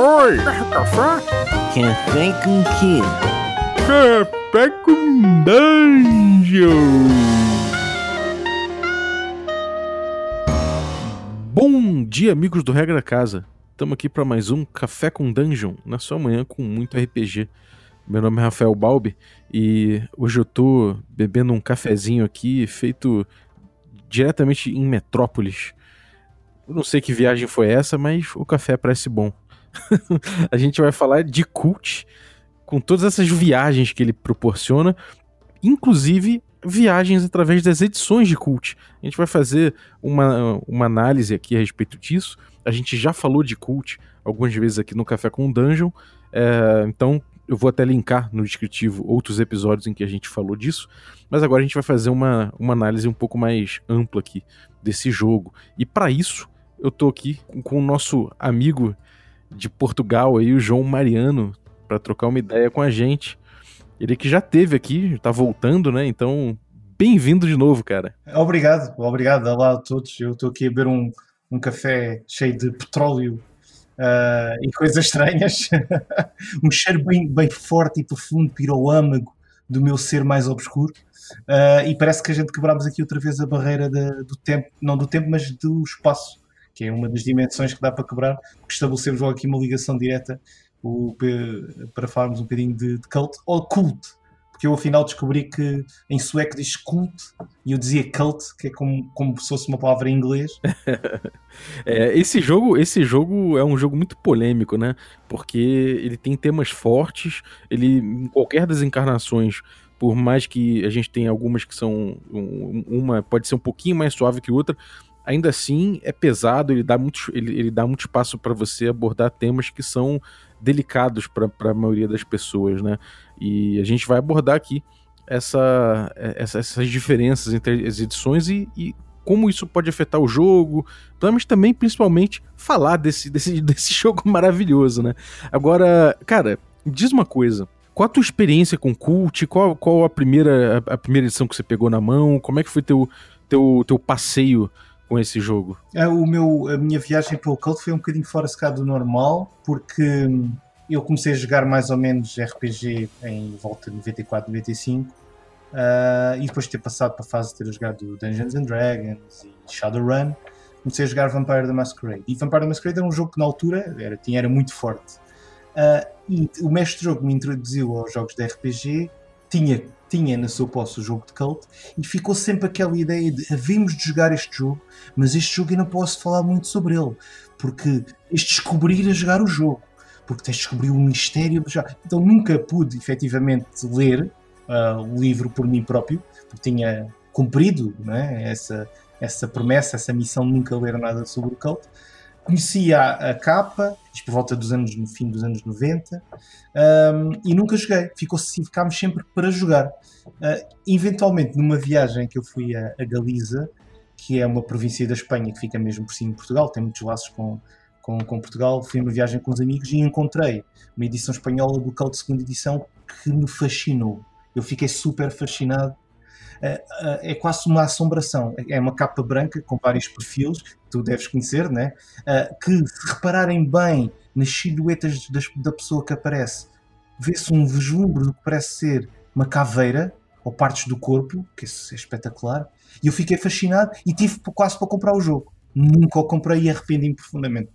Oi! Café? Café com quê? Café com Dungeon! Bom dia, amigos do Regra Casa. Estamos aqui para mais um Café com Dungeon, na sua manhã com muito RPG. Meu nome é Rafael Balbi e hoje eu tô bebendo um cafezinho aqui feito diretamente em Metrópolis. Eu não sei que viagem foi essa, mas o café parece bom. a gente vai falar de cult com todas essas viagens que ele proporciona, inclusive viagens através das edições de cult. A gente vai fazer uma, uma análise aqui a respeito disso. A gente já falou de cult algumas vezes aqui no Café com Dungeon, é, então eu vou até linkar no descritivo outros episódios em que a gente falou disso, mas agora a gente vai fazer uma, uma análise um pouco mais ampla aqui desse jogo. E para isso, eu tô aqui com o nosso amigo de Portugal aí, o João Mariano, para trocar uma ideia com a gente. Ele que já teve aqui, tá voltando, né? Então, bem-vindo de novo, cara. Obrigado, obrigado. Olá a todos. Eu estou aqui a beber um, um café cheio de petróleo uh, e coisas estranhas. um cheiro bem, bem forte e profundo, piroâmago do meu ser mais obscuro. Uh, e parece que a gente quebramos aqui outra vez a barreira de, do tempo, não do tempo, mas do espaço, que é uma das dimensões que dá para quebrar, porque estabelecemos logo aqui uma ligação direta o, para falarmos um bocadinho de, de cult, ou cult, porque eu afinal descobri que em sueco diz cult e eu dizia cult, que é como, como se fosse uma palavra em inglês. é, esse jogo esse jogo é um jogo muito polêmico, né? Porque ele tem temas fortes, ele em qualquer das encarnações por mais que a gente tenha algumas que são uma pode ser um pouquinho mais suave que outra, ainda assim é pesado, ele dá muito, ele, ele dá muito espaço para você abordar temas que são delicados para a maioria das pessoas, né? E a gente vai abordar aqui essa, essa, essas diferenças entre as edições e, e, como isso pode afetar o jogo, mas também, principalmente, falar desse, desse, desse jogo maravilhoso, né? Agora, cara, diz uma coisa. Qual a tua experiência com Cult? Qual, qual a primeira a, a primeira edição que você pegou na mão? Como é que foi teu, teu, teu passeio com esse jogo? O meu, a minha viagem pelo Cult foi um bocadinho fora se do normal, porque eu comecei a jogar mais ou menos RPG em volta de 94, 95, uh, e depois de ter passado para a fase de ter jogado Dungeons and Dragons e Shadowrun, comecei a jogar Vampire the Masquerade. E Vampire the Masquerade era um jogo que na altura era, tinha, era muito forte. Uh, e o mestre jogo me introduziu aos jogos de RPG tinha tinha na sua posse o jogo de cult e ficou sempre aquela ideia de havemos de jogar este jogo, mas este jogo eu não posso falar muito sobre ele, porque de descobrir a jogar o jogo, porque tens de descobrir o mistério. Então nunca pude efetivamente ler uh, o livro por mim próprio, porque tinha cumprido né, essa, essa promessa, essa missão de nunca ler nada sobre o cult conhecia a, a capa, isto por volta dos anos, no fim dos anos 90, um, e nunca joguei. Ficou, ficámos sempre para jogar. Uh, eventualmente, numa viagem que eu fui a, a, Galiza, que é uma província da Espanha que fica mesmo por cima de Portugal, tem muitos laços com, com, com Portugal, fui uma viagem com os amigos e encontrei uma edição espanhola do Cult de segunda edição que me fascinou. Eu fiquei super fascinado é, é, é quase uma assombração. É uma capa branca com vários perfis, tu deves conhecer, né? É, que se repararem bem nas silhuetas da pessoa que aparece, vê-se um vislumbre do que parece ser uma caveira ou partes do corpo, que é espetacular. E eu fiquei fascinado e tive quase para comprar o jogo. Nunca o comprei e arrependi-me profundamente.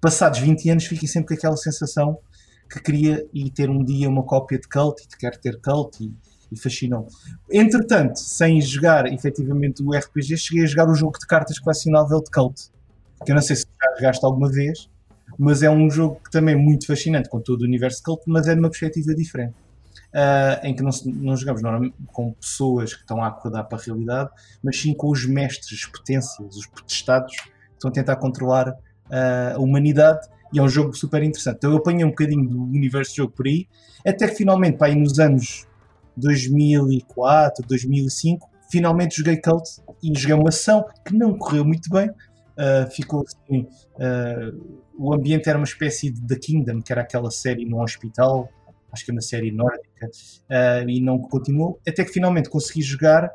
Passados 20 anos, fiquei sempre com aquela sensação que queria ir ter um dia uma cópia de Cult e quero ter Cult e, e fascinou. Entretanto, sem jogar efetivamente o RPG, cheguei a jogar o jogo de cartas colecionável de Cult, que eu não sei se já jogaste alguma vez, mas é um jogo que também é muito fascinante com todo o universo Cult, mas é de uma perspectiva diferente. Uh, em que não, não jogamos normalmente com pessoas que estão a acordar para a realidade, mas sim com os mestres, as potências, os potestados que estão a tentar controlar uh, a humanidade e é um jogo super interessante. Então eu apanhei um bocadinho do universo do jogo por aí, até que finalmente, pá, aí nos anos 2004, 2005, finalmente joguei Cult e joguei uma ação que não correu muito bem. Uh, ficou assim, uh, o ambiente era uma espécie de The Kingdom, que era aquela série no hospital, acho que é uma série nórdica, uh, e não continuou, até que finalmente consegui jogar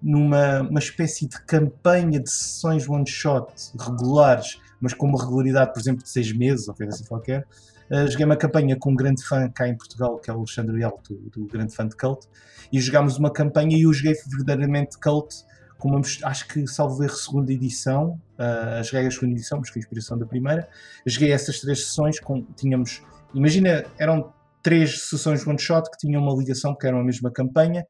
numa uma espécie de campanha de sessões one-shot regulares mas com uma regularidade, por exemplo, de seis meses, ou coisa assim qualquer. Uh, joguei uma campanha com um grande fã cá em Portugal, que é o Alexandre Leal, do, do grande fã de Cult, e jogámos uma campanha e eu joguei verdadeiramente Cult, com uma, acho que salvo erro, segunda edição, uh, as regras segunda edição, mas com inspiração da primeira. Joguei essas três sessões, com, tínhamos, imagina, eram três sessões one shot que tinham uma ligação, porque eram a mesma campanha.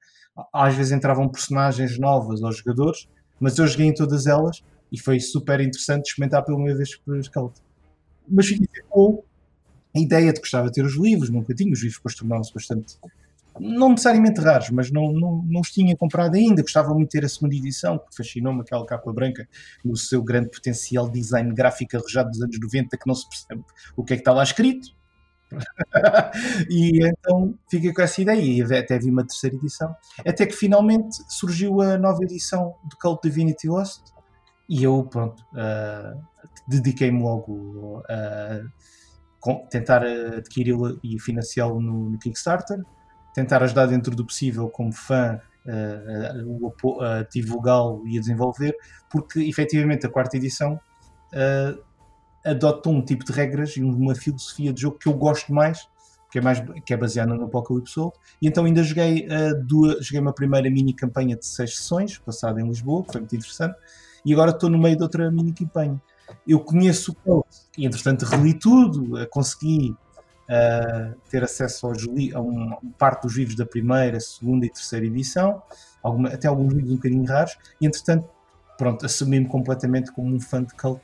Às vezes entravam personagens novas aos jogadores, mas eu joguei em todas elas e foi super interessante experimentar pela primeira vez por Scout. Mas fiquei com a ideia de gostava de ter os livros, nunca tinha, os livros depois tornaram-se bastante, não necessariamente raros, mas não, não, não os tinha comprado ainda, gostava muito de ter a segunda edição, que fascinou-me aquela capa branca, no seu grande potencial design gráfico arrojado dos anos 90, que não se percebe o que é que está lá escrito, e então fiquei com essa ideia e até vi uma terceira edição. Até que finalmente surgiu a nova edição do Cult Divinity Lost e eu, pronto, uh, dediquei-me logo a tentar adquiri-lo e financiá-lo no, no, Kickstarter, tentar ajudar dentro do possível como fã uh, a, a divulgá-lo e a desenvolver, porque efetivamente a quarta edição uh, adota um tipo de regras e uma filosofia de jogo que eu gosto mais, que é, mais, que é baseada no Apocalypse World. E então ainda joguei, uh, duas, joguei uma primeira mini campanha de seis sessões, passada em Lisboa, que foi muito interessante, e agora estou no meio de outra mini campanha. Eu conheço o Code e entretanto reli tudo, uh, consegui uh, ter acesso aos a uma parte dos livros da primeira, segunda e terceira edição, alguma, até alguns livros um bocadinho raros, e entretanto, pronto, assumi-me completamente como um fã de cult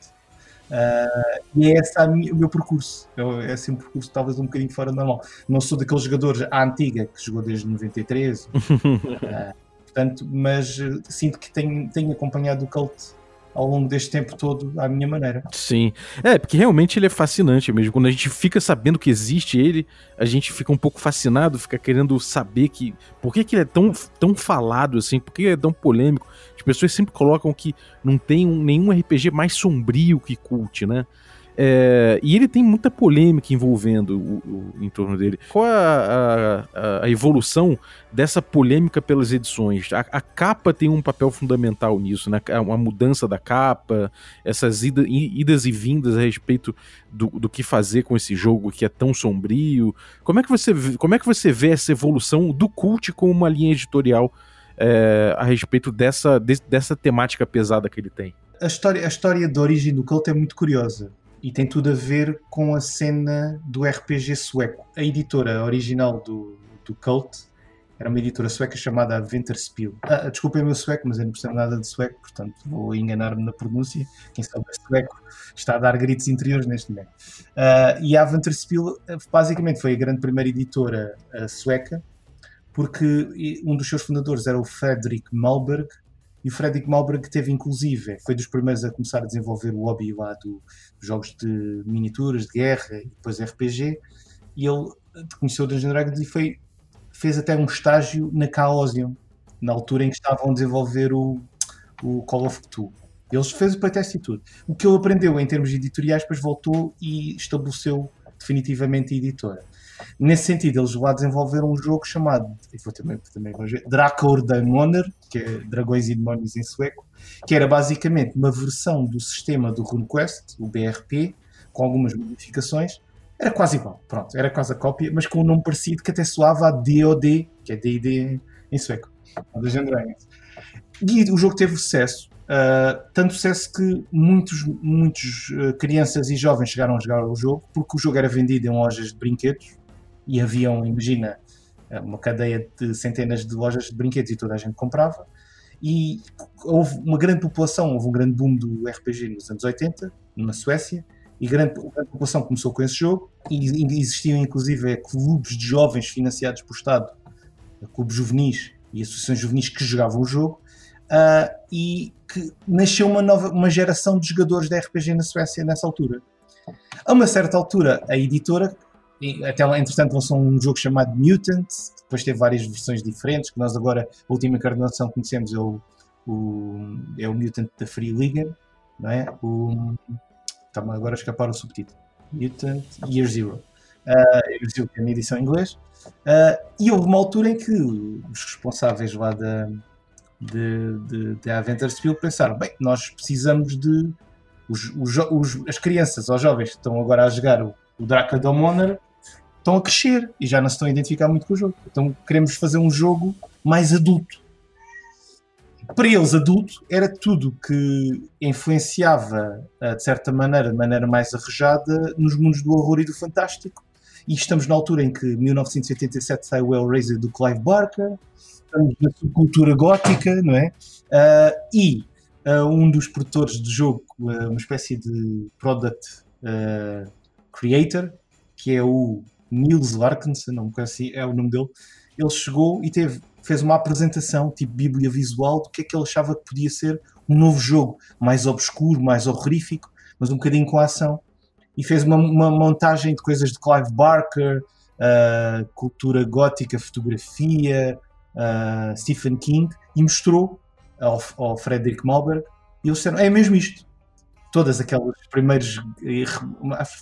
Uh, e é esse o meu percurso. É, é assim um percurso talvez um bocadinho fora normal. Não sou daqueles jogadores à antiga que jogou desde 93, uh, portanto, mas sinto que tenho, tenho acompanhado o cult ao longo deste tempo todo à minha maneira. Sim. É, porque realmente ele é fascinante mesmo. Quando a gente fica sabendo que existe ele, a gente fica um pouco fascinado, fica querendo saber que. Por que, que ele é tão, tão falado assim? Por que ele é tão polêmico? As pessoas sempre colocam que não tem um, nenhum RPG mais sombrio que Cult, né? É, e ele tem muita polêmica envolvendo o, o em torno dele. Qual a, a, a, evolução dessa polêmica pelas edições? A, a, capa tem um papel fundamental nisso, né? A, mudança da capa, essas ida, idas e vindas a respeito do, do que fazer com esse jogo que é tão sombrio. Como é que você, como é que você vê essa evolução do cult como uma linha editorial é, a respeito dessa, de, dessa temática pesada que ele tem? A história, a história da origem do cult é muito curiosa e tem tudo a ver com a cena do RPG sueco. A editora original do, do Cult era uma editora sueca chamada Aventerspiel. Ah, desculpem o meu sueco, mas eu não percebo nada de sueco, portanto vou enganar-me na pronúncia. Quem sabe sueco está a dar gritos interiores neste momento. Uh, e a Aventerspiel basicamente foi a grande primeira editora uh, sueca, porque um dos seus fundadores era o Fredrik Malberg, e o Fredrik Malberg teve, inclusive, foi dos primeiros a começar a desenvolver o hobby lá do, dos jogos de miniaturas, de guerra e depois RPG. E ele conheceu o Dungeons Dragons e foi, fez até um estágio na Chaosium, na altura em que estavam a desenvolver o, o Call of Cthulhu. Eles fez o playtest e tudo. O que ele aprendeu em termos editoriais, depois voltou e estabeleceu definitivamente a editora. Nesse sentido, eles lá desenvolveram um jogo chamado, e vou também, também Drakor Daemoner, que é Dragões e Demónios em sueco, que era basicamente uma versão do sistema do RuneQuest, o BRP, com algumas modificações. Era quase igual, pronto, era quase a cópia, mas com um nome parecido que até soava a DOD, que é D&D em sueco, da E o jogo teve sucesso, Uh, tanto sucesso que muitos, muitos uh, crianças e jovens chegaram a jogar o jogo porque o jogo era vendido em lojas de brinquedos e haviam, imagina, uma cadeia de centenas de lojas de brinquedos e toda a gente comprava. E houve uma grande população, houve um grande boom do RPG nos anos 80, na Suécia, e grande, grande população começou com esse jogo, e existiam inclusive clubes de jovens financiados por Estado, clubes juvenis e associações juvenis que jogavam o jogo, uh, e que nasceu uma nova uma geração de jogadores de RPG na Suécia nessa altura. A uma certa altura, a editora, até lá, entretanto, lançou um jogo chamado Mutant, que depois teve várias versões diferentes, que nós agora, a última encarnação que conhecemos é o, o, é o Mutant da Free Liga, não é? O, está-me agora a escapar o subtítulo. Mutant Year Zero. Uh, Year Zero, que é a minha edição em inglês. Uh, e houve uma altura em que os responsáveis lá da, de, de, de Aventure Spiel pensaram, bem, nós precisamos de os, os, os, as crianças ou jovens que estão agora a jogar o, o Drácula Domoner estão a crescer e já não se estão a identificar muito com o jogo. Então queremos fazer um jogo mais adulto. Para eles, adulto era tudo que influenciava, eh, de certa maneira, de maneira mais arrojada, nos mundos do horror e do fantástico. E estamos na altura em que, 1987, sai o Hellraiser do Clive Barker, estamos na subcultura gótica, não é? Uh, e uh, um dos produtores do jogo, uh, uma espécie de product creator, que é o Niels Larkinson, não me assim, é o nome dele, ele chegou e teve, fez uma apresentação, tipo bíblia visual, do que é que ele achava que podia ser um novo jogo, mais obscuro, mais horrífico, mas um bocadinho com ação. E fez uma, uma montagem de coisas de Clive Barker, uh, cultura gótica, fotografia, uh, Stephen King, e mostrou ao, ao Frederick Malberg, e eles disseram, é mesmo isto. Todas aquelas primeiras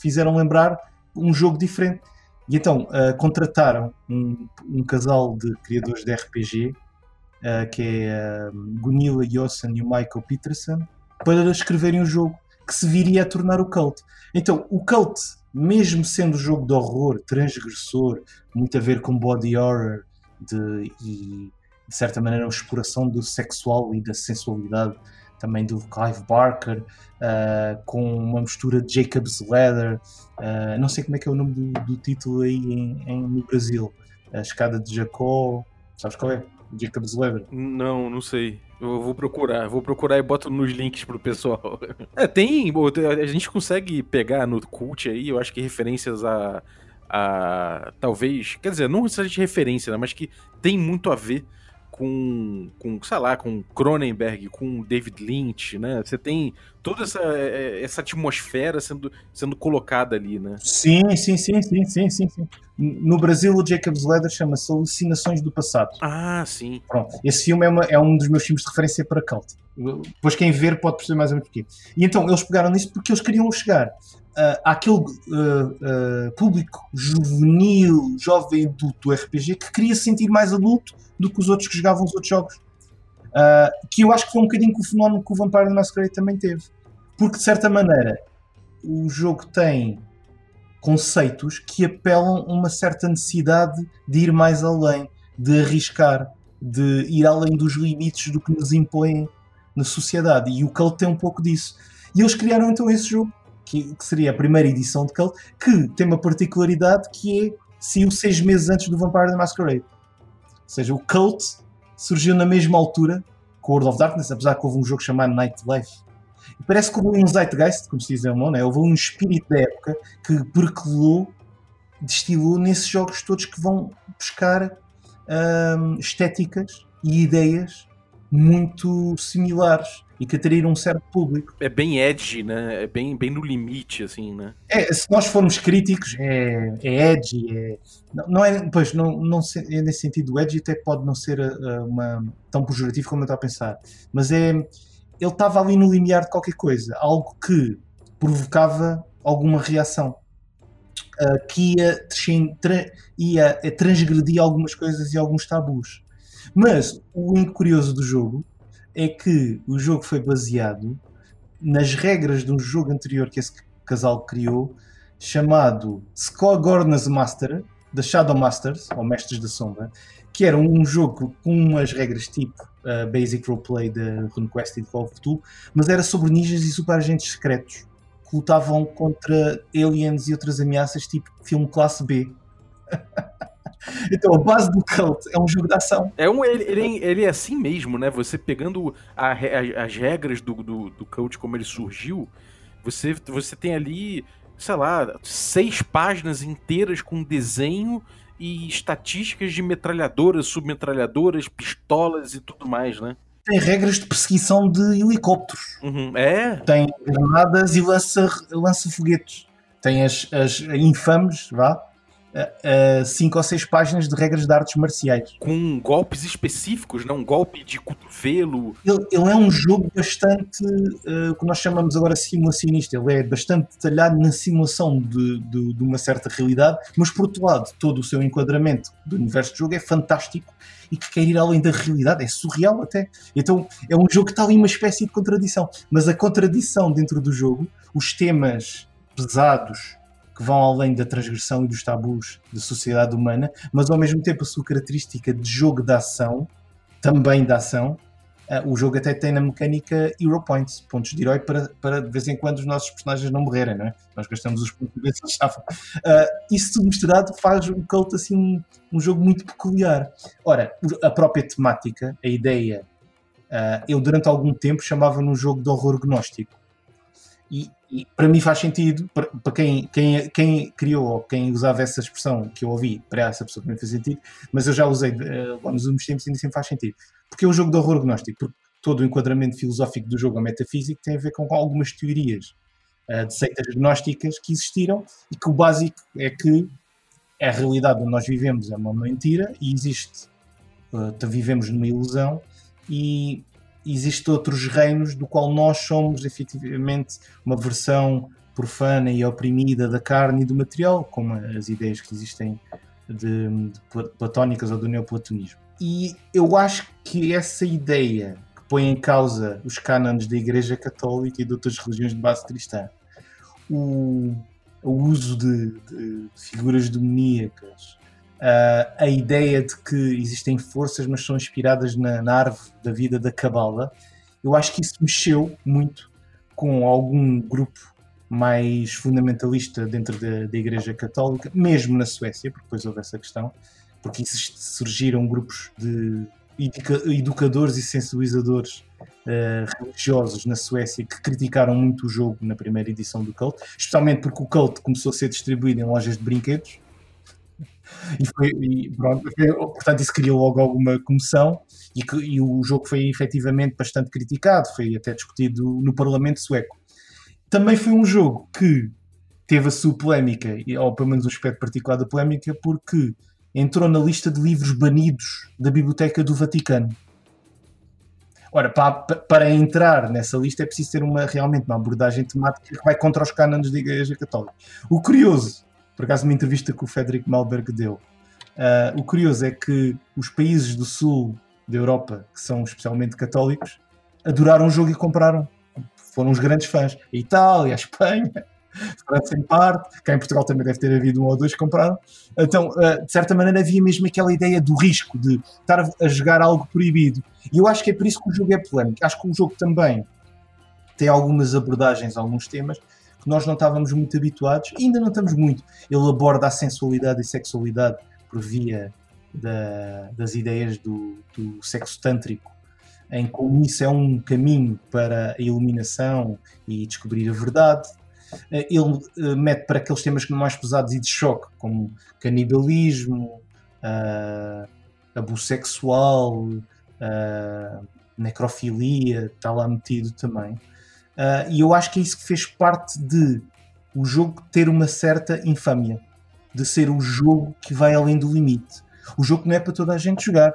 fizeram lembrar um jogo diferente. E então uh, contrataram um, um, casal de criadores de RPG, uh, que é uh, Gunilla Yossen e o Michael Peterson, para escreverem um jogo que se viria a tornar o Cult. Então, o Cult, mesmo sendo um jogo de horror, transgressor, muito a ver com body horror de, e, de certa maneira, uma exploração do sexual e da sensualidade também do Clive Barker, uh, com uma mistura de Jacob's Ladder, uh, não sei como é que é o nome do, do título aí em, em, no Brasil, a Escada de Jacó, sabes qual é? Jacob's Ladder. Não, não sei. Eu vou procurar, vou procurar e boto nos links pro pessoal. É, tem. A gente consegue pegar no cult aí, eu acho que referências a. a talvez. Quer dizer, não necessariamente referência, né, mas que tem muito a ver com, com, sei lá, com Cronenberg, com David Lynch, né? Você tem toda essa, é, é, essa atmosfera sendo, sendo colocada ali, né? Sim, sim, sim, sim, sim, sim, sim. No Brasil, o Jacob's Ladder chama-se Alucinações do Passado. Ah, sim. Pronto. Esse filme é, uma, é um dos meus filmes de referência para cult. Depois quem ver pode perceber mais ou menos porquê. E então, eles pegaram nisso porque eles queriam chegar uh, àquele uh, uh, público juvenil, jovem adulto do RPG que queria se sentir mais adulto do que os outros que jogavam os outros jogos. Que eu acho que foi um bocadinho com o fenómeno que o Vampire the Masquerade também teve. Porque, de certa maneira, o jogo tem conceitos que apelam a uma certa necessidade de ir mais além, de arriscar, de ir além dos limites do que nos impõem na sociedade. E o Cult tem um pouco disso. E eles criaram então esse jogo, que, que seria a primeira edição de Cult, que tem uma particularidade que é saiu seis meses antes do Vampire the Masquerade. Ou seja, o Cult surgiu na mesma altura com World of Darkness, apesar que houve um jogo chamado Nightlife. E parece que houve um Zeitgeist, como se diz alemão, né? houve um espírito da época que percolou, destilou nesses jogos todos que vão buscar hum, estéticas e ideias muito similares e que atraíram um certo público. É bem edgy, né? É bem, bem no limite, assim, né? É, se nós formos críticos, é, é edgy, é, não, não é, pois, não, não é nesse sentido, edgy até pode não ser uh, uma, tão pejorativo como eu estava a pensar, mas é, ele estava ali no limiar de qualquer coisa, algo que provocava alguma reação. Uh, que ia, tra, ia transgredir algumas coisas e alguns tabus. Mas o curioso do jogo é que o jogo foi baseado nas regras de um jogo anterior que esse casal criou, chamado Skogornas Master, da Shadow Masters, ou Mestres da Sombra, que era um jogo com umas regras tipo uh, Basic Roleplay de RuneQuest e de Call of Duty, mas era sobre ninjas e super agentes secretos que lutavam contra aliens e outras ameaças tipo filme classe B. Então, a base do Cult é um jogo de ação. É um, ele, ele, ele é assim mesmo, né? Você pegando a, a, as regras do, do, do Cult, como ele surgiu, você, você tem ali, sei lá, seis páginas inteiras com desenho e estatísticas de metralhadoras, submetralhadoras, pistolas e tudo mais, né? Tem regras de perseguição de helicópteros. Uhum, é. Tem granadas e lança-foguetes. Lança Tem as, as infames, vá, uh, cinco ou seis páginas de regras de artes marciais. Com golpes específicos, não? Um golpe de cotovelo. Ele, ele é um jogo bastante, uh, que nós chamamos agora simulacionista. Ele é bastante detalhado na simulação de, de, de, uma certa realidade, mas por outro lado, todo o seu enquadramento do universo de jogo é fantástico e que quer ir além da realidade, é surreal até. Então é um jogo que está ali uma espécie de contradição, mas a contradição dentro do jogo, os temas pesados que vão além da transgressão e dos tabus da sociedade humana, mas ao mesmo tempo a sua característica de jogo de ação, também de ação, uh, o jogo até tem na mecânica Hero Points, pontos de herói, para, para de vez em quando os nossos personagens não morrerem, não é? Nós gastamos os pontos de vez uh, Isso tudo misturado faz o Cult assim um, um, jogo muito peculiar. Ora, a própria temática, a ideia, uh, eu durante algum tempo chamava no jogo de horror gnóstico. E, e para mim faz sentido, para, para quem, quem, quem criou ou quem usava essa expressão que eu ouvi, para essa pessoa também faz sentido, mas eu já usei uh, nos últimos tempos e sempre faz sentido. Porque é um jogo de horror gnóstico, porque todo o enquadramento filosófico do jogo, a metafísica, tem a ver com algumas teorias uh, de seitas gnósticas que existiram e que o básico é que a realidade onde nós vivemos é uma mentira e existe, uh, vivemos numa ilusão e existem outros reinos do qual nós somos efetivamente uma versão profana e oprimida da carne e do material, como as ideias que existem de, de platónicas ou do neoplatonismo. E eu acho que essa ideia que põe em causa os cânones da Igreja Católica e de outras religiões de base cristã, o, o uso de, de figuras demoníacas, uh, a ideia de que existem forças, mas são inspiradas na, na árvore da vida da Cabala, eu acho que isso mexeu muito com algum grupo mais fundamentalista dentro da, da Igreja Católica, mesmo na Suécia, porque depois houve essa questão, porque surgiram grupos de educadores e sensibilizadores uh, religiosos na Suécia que criticaram muito o jogo na primeira edição do Cult, especialmente porque o Cult começou a ser distribuído em lojas de brinquedos e, foi, e pronto, portanto, isso criou logo alguma comoção e, que, e o jogo foi efetivamente bastante criticado, foi até discutido no Parlamento Sueco. Também foi um jogo que teve a sua polémica, ou pelo menos um aspecto particular da polémica, porque entrou na lista de livros banidos da Biblioteca do Vaticano. Ora, para, para entrar nessa lista é preciso ter uma, realmente uma abordagem temática que vai contra os cânones da Igreja Católica. O curioso por acaso, uma entrevista que o Frederick Malberg deu. Uh, o curioso é que os países do sul da Europa, que são especialmente católicos, adoraram o jogo e compraram. Foram os grandes fãs. A Itália, a Espanha, França em parte, cá em Portugal também deve ter havido um ou dois que compraram. Então, uh, de certa maneira, havia mesmo aquela ideia do risco de estar a jogar algo proibido. E eu acho que é por isso que o jogo é polémico. Acho que o jogo também tem algumas abordagens, alguns temas que nós não estávamos muito habituados, ainda não estamos muito. Ele aborda a sensualidade e sexualidade por via da, das ideias do, do sexo tântrico, em como isso é um caminho para a iluminação e descobrir a verdade. Eh, ele eh, mete para aqueles temas mais pesados e de choque, como canibalismo, uh, abuso sexual, uh, necrofilia, está lá metido também. Uh, e eu acho que é isso que fez parte de o jogo ter uma certa infâmia, de ser o jogo que vai além do limite. O jogo que não é para toda a gente jogar.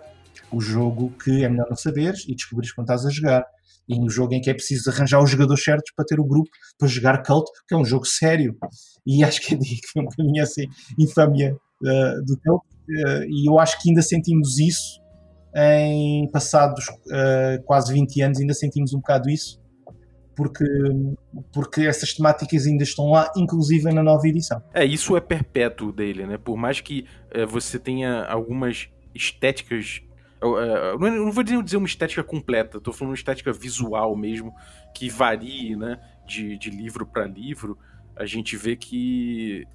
O jogo que é melhor não saberes e descobrires quando estás a jogar. E um jogo em que é preciso arranjar os jogadores certos para ter o grupo para jogar Cult, que é um jogo sério. E acho que é um bocadinho assim, infâmia uh, do Cult. Uh, e eu acho que ainda sentimos isso em passados uh, quase 20 anos, ainda sentimos um bocado isso porque, porque essas temáticas ainda estão lá, inclusive na nova edição. É, isso é perpétuo dele, né? Por mais que é, você tenha algumas estéticas. Eu, é, eu não vou dizer uma estética completa, estou falando uma estética visual mesmo, que varie né, de, de livro para livro. A gente vê que,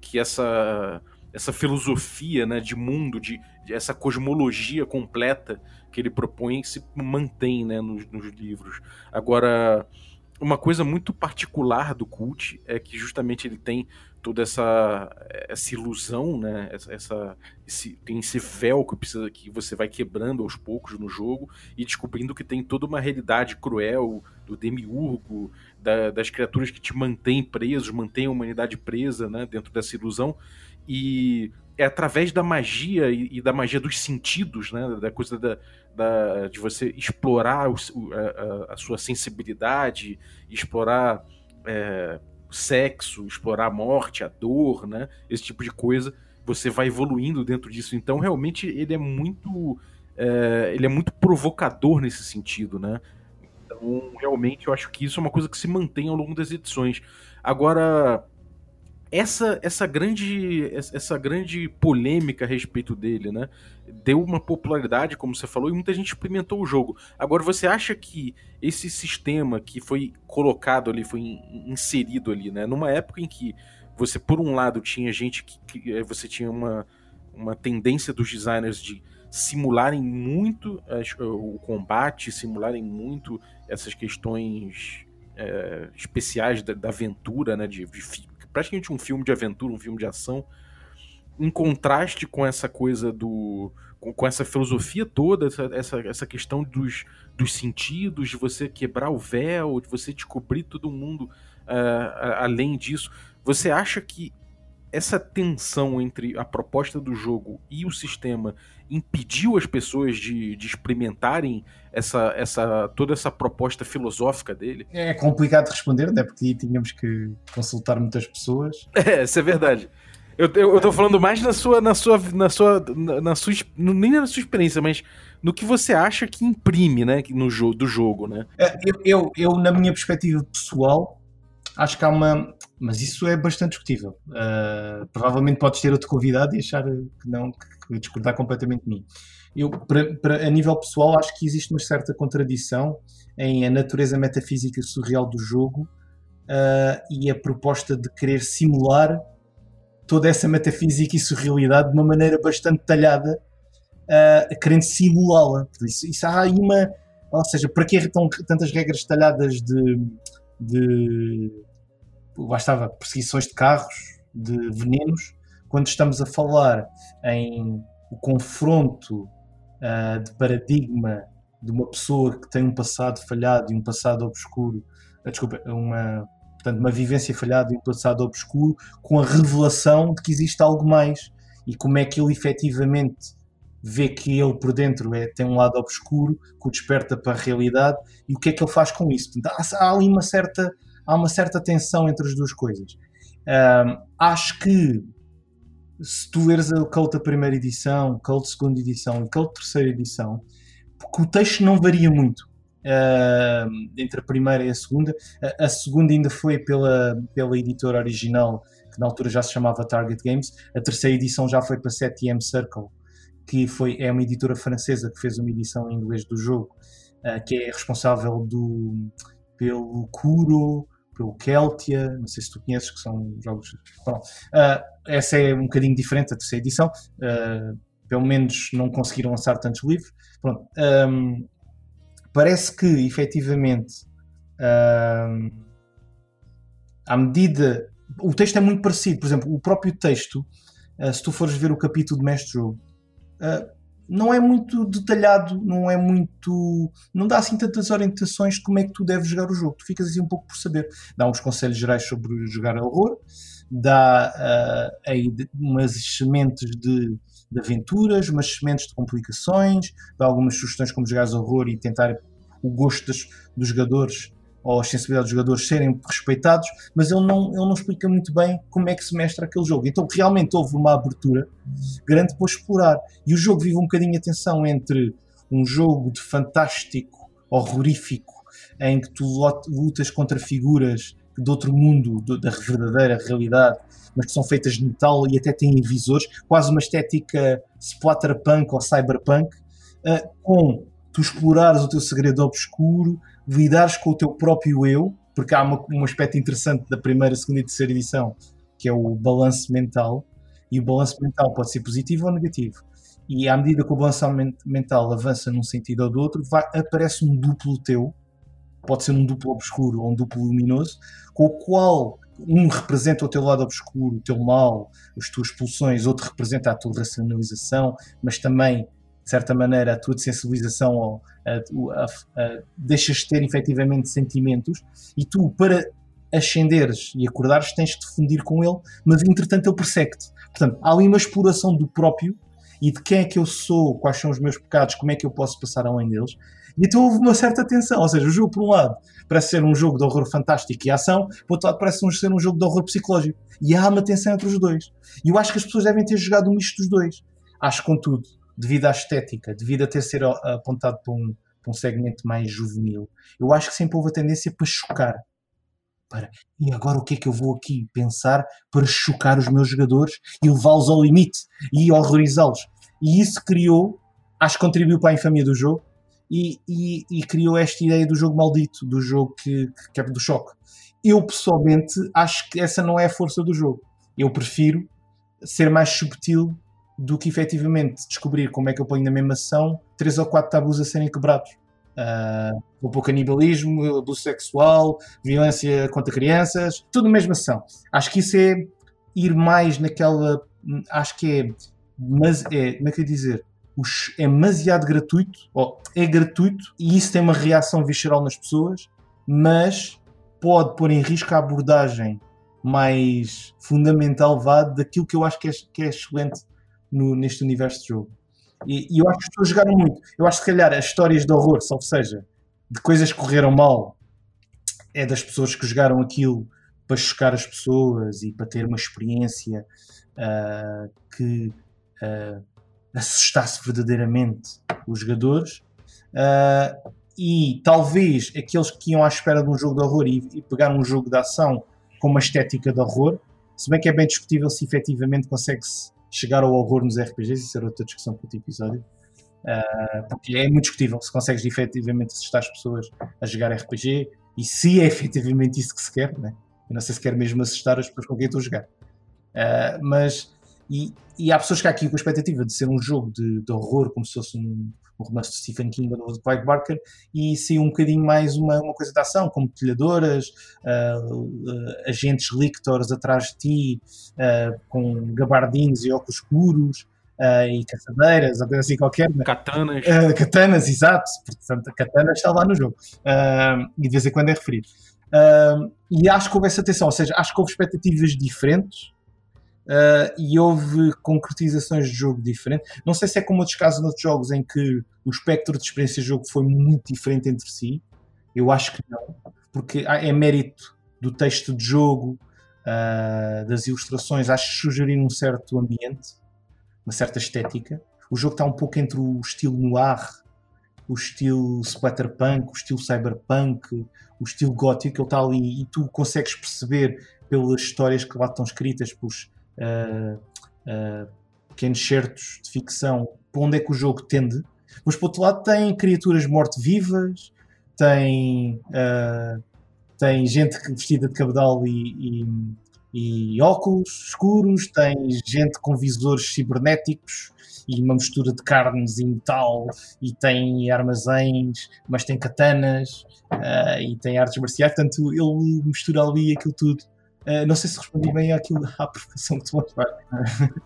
que essa, essa filosofia né, de mundo, de, de essa cosmologia completa que ele propõe se mantém né, nos, nos livros. Agora, uma coisa muito particular do Cult é que justamente ele tem toda essa, essa ilusão, né? Essa, essa esse, tem esse véu que, precisa, que você vai quebrando aos poucos no jogo e descobrindo que tem toda uma realidade cruel do demiurgo, da, das criaturas que te mantêm preso, mantêm a humanidade presa né? dentro dessa ilusão. E é através da magia e, e da magia dos sentidos, né? da coisa da, da, de você explorar o, a, a, sua sensibilidade, explorar. É, sexo, explorar a morte, a dor, né? Esse tipo de coisa. Você vai evoluindo dentro disso. Então, realmente, ele é muito. É, ele é muito provocador nesse sentido, né? Então, realmente, eu acho que isso é uma coisa que se mantém ao longo das edições. Agora, essa essa grande essa grande polêmica a respeito dele, né? Deu uma popularidade, como você falou, e muita gente experimentou o jogo. Agora você acha que esse sistema que foi colocado ali, foi inserido ali, né? Numa época em que você por um lado tinha gente que, que eh, você tinha uma uma tendência dos designers de simularem muito as, o combate, simularem muito essas questões é, especiais da, da, aventura, né, de, de praticamente um filme de aventura, um filme de ação, em contraste com essa coisa do. com, com essa filosofia toda, essa, essa, essa questão dos, dos sentidos, de você quebrar o véu, de você descobrir todo mundo uh, além disso. Você acha que essa tensão entre a proposta do jogo e o sistema impediu as pessoas de, de experimentarem essa, essa, toda essa proposta filosófica dele? É complicado de responder, né? Porque tínhamos que consultar muitas pessoas. É, isso é verdade. Eu, eu, eu tô falando mais na sua, na sua, na sua, na, na sua, nem na sua experiência, mas no que você acha que imprime, né, no jogo, do jogo, né? É, eu, eu, eu, na minha perspectiva pessoal, acho que há uma, mas isso é bastante discutível. Uh, provavelmente podes ter outro convidado e achar que não, que discordar completamente de mim. Eu, para, para, a nível pessoal, acho que existe uma certa contradição em a natureza metafísica surreal do jogo uh, e a proposta de querer simular toda essa metafísica e surrealidade de uma maneira bastante detalhada, uh, querendo simulá-la. Isso, isso há uma. Ou seja, para que tantas regras detalhadas de, de bastava perseguições de carros, de venenos, quando estamos a falar em o confronto uh, de paradigma de uma pessoa que tem um passado falhado e um passado obscuro, uh, desculpa, uma, portanto, uma vivência falhada e um passado obscuro, com a revelação de que existe algo mais e como é que ele efetivamente vê que ele por dentro é, tem um lado obscuro que o desperta para a realidade e o que é que ele faz com isso. Portanto, há, há ali uma certa há uma certa tensão entre as duas coisas. Um, acho que se tu leres o Cult da primeira edição, Cult segunda edição e Cult terceira edição, porque o texto não varia muito uh, entre a primeira e a segunda. A, a, segunda ainda foi pela, pela editora original, que na altura já se chamava Target Games. A terceira edição já foi para 7M Circle, que foi, é uma editora francesa que fez uma edição em inglês do jogo, uh, que é responsável do, pelo Kuro, pelo Keltia, não sei se tu conheces, que são jogos. Bom, uh, essa é um bocadinho diferente da terceira edição, uh, pelo menos não conseguiram lançar tantos livros. Pronto, um, parece que efetivamente um, à medida. O texto é muito parecido, por exemplo, o próprio texto, uh, se tu fores ver o capítulo de Mestre Jogo, não é muito detalhado, não é muito. não dá assim tantas orientações de como é que tu deves jogar o jogo. Tu ficas assim um pouco por saber. Dá uns conselhos gerais sobre jogar a horror, dá uh, aí umas sementes de, de, aventuras, umas sementes de complicações, dá algumas sugestões como jogar horror e tentar o gosto dos, dos jogadores ou a sensibilidade dos jogadores serem respeitados, mas ele não, ele não explica muito bem como é que se mestra aquele jogo. Então realmente houve uma abertura grande para explorar. E o jogo vive um bocadinho a tensão entre um jogo de fantástico, horrorífico, em que tu lutas contra figuras de outro mundo, da verdadeira realidade, mas que são feitas de metal e até têm visores, quase uma estética splatterpunk ou cyberpunk, uh, com tu explorares o teu segredo obscuro, lidares com o teu próprio eu, porque há uma, um aspecto interessante da primeira, segunda e terceira edição, que é o balanço mental, e o balanço mental pode ser positivo ou negativo. E à medida que o balanço mental avança num sentido ou do outro, vai, aparece um duplo teu, pode ser um duplo obscuro ou um duplo luminoso, com o qual um representa o teu lado obscuro, o teu mal, as tuas pulsões, outro representa a tua racionalização, mas também, de certa maneira, a tua desensibilização, ou a, a, a, deixas de ter efetivamente sentimentos, e tu, para ascenderes e acordares, tens de te fundir com ele, mas entretanto ele persegue-te. Portanto, há ali uma exploração do próprio e de quem é que eu sou, quais são os meus pecados, como é que eu posso passar além deles. E então houve uma certa tensão, ou seja, o jogo, por um lado, parece ser um jogo de horror fantástico e ação, por outro lado, parece ser um jogo de horror psicológico. E há uma tensão entre os dois. E eu acho que as pessoas devem ter jogado um misto dos dois. Acho, contudo, devido à estética, devido a ter sido apontado para um, para um segmento mais juvenil, eu acho que sempre houve a tendência para chocar. Para, e agora o que é que eu vou aqui pensar para chocar os meus jogadores e levá-los ao limite e horrorizá-los? E isso criou, acho que contribuiu para a infâmia do jogo, e, e, e, criou esta ideia do jogo maldito, do jogo que, que é do choque. Eu pessoalmente acho que essa não é a força do jogo. Eu prefiro ser mais subtil do que efetivamente descobrir como é que eu ponho na mesma ação três ou quatro tabus a serem quebrados. Uh, o canibalismo, abuso sexual, violência contra crianças, tudo na mesma ação. Acho que isso é ir mais naquela. Acho que é. Mas é. Como é que eu ia dizer? é demasiado gratuito, ou é gratuito, e isso tem uma reação visceral nas pessoas, mas pode pôr em risco a abordagem mais fundamental vá, daquilo que eu acho que é, que é excelente no, neste universo de jogo. E, e, eu acho que as pessoas jogaram muito. Eu acho que se calhar as histórias de horror, ou seja, de coisas que correram mal, é das pessoas que jogaram aquilo para chocar as pessoas e para ter uma experiência uh, que uh, assustasse verdadeiramente os jogadores. Uh, e talvez aqueles que iam à espera de um jogo de horror e, e pegar um jogo de ação com uma estética de horror, se bem que é bem discutível se efetivamente consegue-se chegar ao horror nos RPGs, isso era outra discussão para outro episódio. Uh, porque é muito discutível se consegues efetivamente assustar as pessoas a jogar RPG e se é efetivamente isso que se quer, né? eu não sei se quer mesmo assustar as pessoas com quem estou a jogar. Uh, mas e, e há pessoas que há aqui com a expectativa de ser um jogo de, de horror, como se fosse um, um romance de Stephen King ou de Clive Barker, e ser um bocadinho mais uma, uma coisa de ação, como telhadoras, uh, uh, agentes lictors atrás de ti, uh, com gabardines e óculos escuros. e caçadeiras, ou assim qualquer. Né? Katanas. katanas, exato. Portanto, a katana está lá no jogo. e de vez em quando é referido. e acho que houve essa atenção, ou seja, acho que houve expectativas diferentes Uh, e houve concretizações de jogo diferentes. Não sei se é como outros casos noutros jogos em que o espectro de experiência de jogo foi muito diferente entre si. Eu acho que não, porque é mérito do texto de jogo, uh, das ilustrações, acho que sugeriram um certo ambiente, uma certa estética. O jogo está um pouco entre o estilo noir, o estilo splatterpunk, o estilo cyberpunk, o estilo gótico, ele está ali e tu consegues perceber pelas histórias que lá estão escritas, pelos pequenos certos de ficção para onde é que o jogo tende, mas por outro lado tem criaturas morte-vivas, tem, uh, tem gente vestida de cabedal e, e, e, óculos escuros, tem gente com visores cibernéticos e uma mistura de carnes e metal, e tem armazéns, mas tem katanas uh, e tem artes marciais, portanto ele mistura ali aquilo tudo é, não sei se respondi bem àquilo, à profissão que tu mostraste.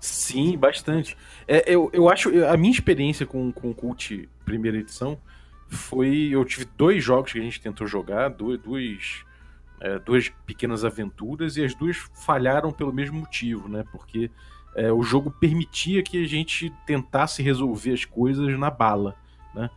Sim, bastante. É, eu, eu acho. A minha experiência com, com o Cult primeira edição foi. Eu tive dois jogos que a gente tentou jogar, dois, dois, é, duas pequenas aventuras, e as duas falharam pelo mesmo motivo, né? Porque é, o jogo permitia que a gente tentasse resolver as coisas na bala, né?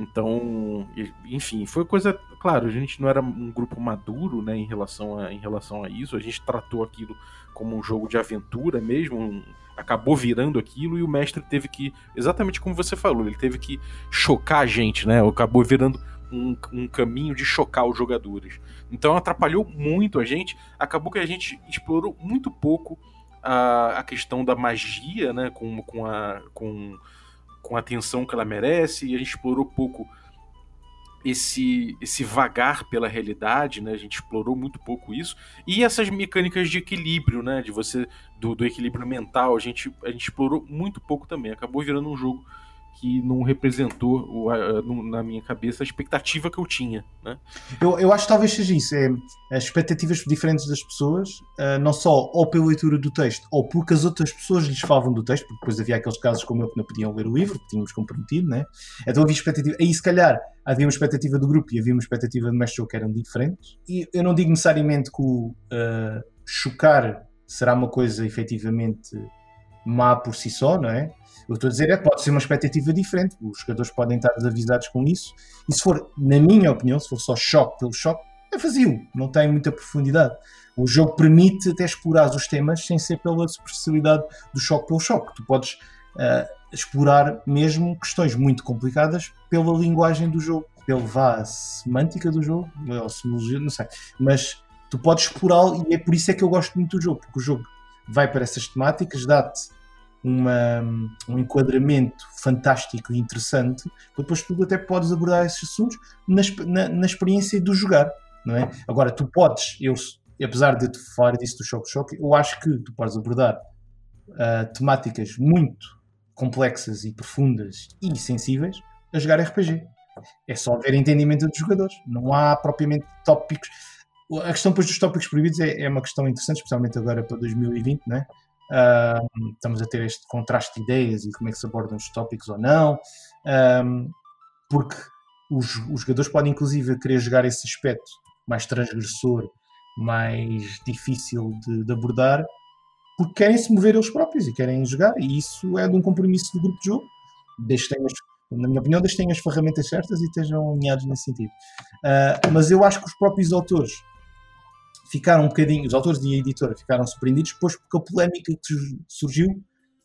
Então, enfim, foi coisa. Claro, a gente não era um grupo maduro né, em, relação a, em relação a isso. A gente tratou aquilo como um jogo de aventura mesmo. Um, acabou virando aquilo e o mestre teve que. Exatamente como você falou, ele teve que chocar a gente, né? Acabou virando um, um caminho de chocar os jogadores. Então atrapalhou muito a gente. Acabou que a gente explorou muito pouco a, a questão da magia, né? Com, com a. Com, com a atenção que ela merece, e a gente explorou pouco esse esse vagar pela realidade, né? A gente explorou muito pouco isso. E essas mecânicas de equilíbrio, né? De você do, do equilíbrio mental, a gente a gente explorou muito pouco também. Acabou virando um jogo que não representou o, a, no, na minha cabeça a expectativa que eu tinha. Né? Eu, eu acho que talvez seja isso, é as expectativas diferentes das pessoas, uh, não só ou pela leitura do texto, ou porque as outras pessoas lhes falavam do texto, porque depois havia aqueles casos como eu que não podiam ler o livro, que tínhamos comprometido, né? então havia expectativa. Aí se calhar havia uma expectativa do grupo e havia uma expectativa do mestre que eram diferentes. E eu não digo necessariamente que o uh, chocar será uma coisa efetivamente má por si só, não é? Eu estou a dizer é pode ser uma expectativa diferente, os jogadores podem estar desavisados com isso, e se for, na minha opinião, se for só choque pelo choque, é vazio, não tem muita profundidade. O jogo permite até explorar os temas sem ser pela superficialidade do choque pelo choque. Tu podes uh, explorar mesmo questões muito complicadas pela linguagem do jogo, pela vá semântica do jogo, ou semologia, não sei. Mas tu podes explorá-lo e é por isso é que eu gosto muito do jogo, porque o jogo vai para essas temáticas, dá-te uma, um enquadramento fantástico e interessante, depois tu até podes abordar esses assuntos na, na, na, experiência do jogar, não é? Agora, tu podes, eu, apesar de te falar disso do Choque Choque, eu acho que tu podes abordar uh, temáticas muito complexas e profundas e sensíveis a jogar RPG. É só ver entendimento dos jogadores, não há propriamente tópicos. A questão depois dos tópicos proibidos é, é uma questão interessante, especialmente agora para 2020, não é? Uh, estamos a ter este contraste de ideias e como é que se abordam os tópicos ou não, um, porque os, os, jogadores podem inclusive querer jogar esse aspecto mais transgressor, mais difícil de, de, abordar, porque querem se mover eles próprios e querem jogar, e isso é de um compromisso do grupo de jogo, desde que tenham, na minha opinião, desde que tenham as ferramentas certas e estejam alinhados nesse sentido. Uh, mas eu acho que os próprios autores ficaram um bocadinho, os autores e a editora ficaram surpreendidos depois porque a polémica que surgiu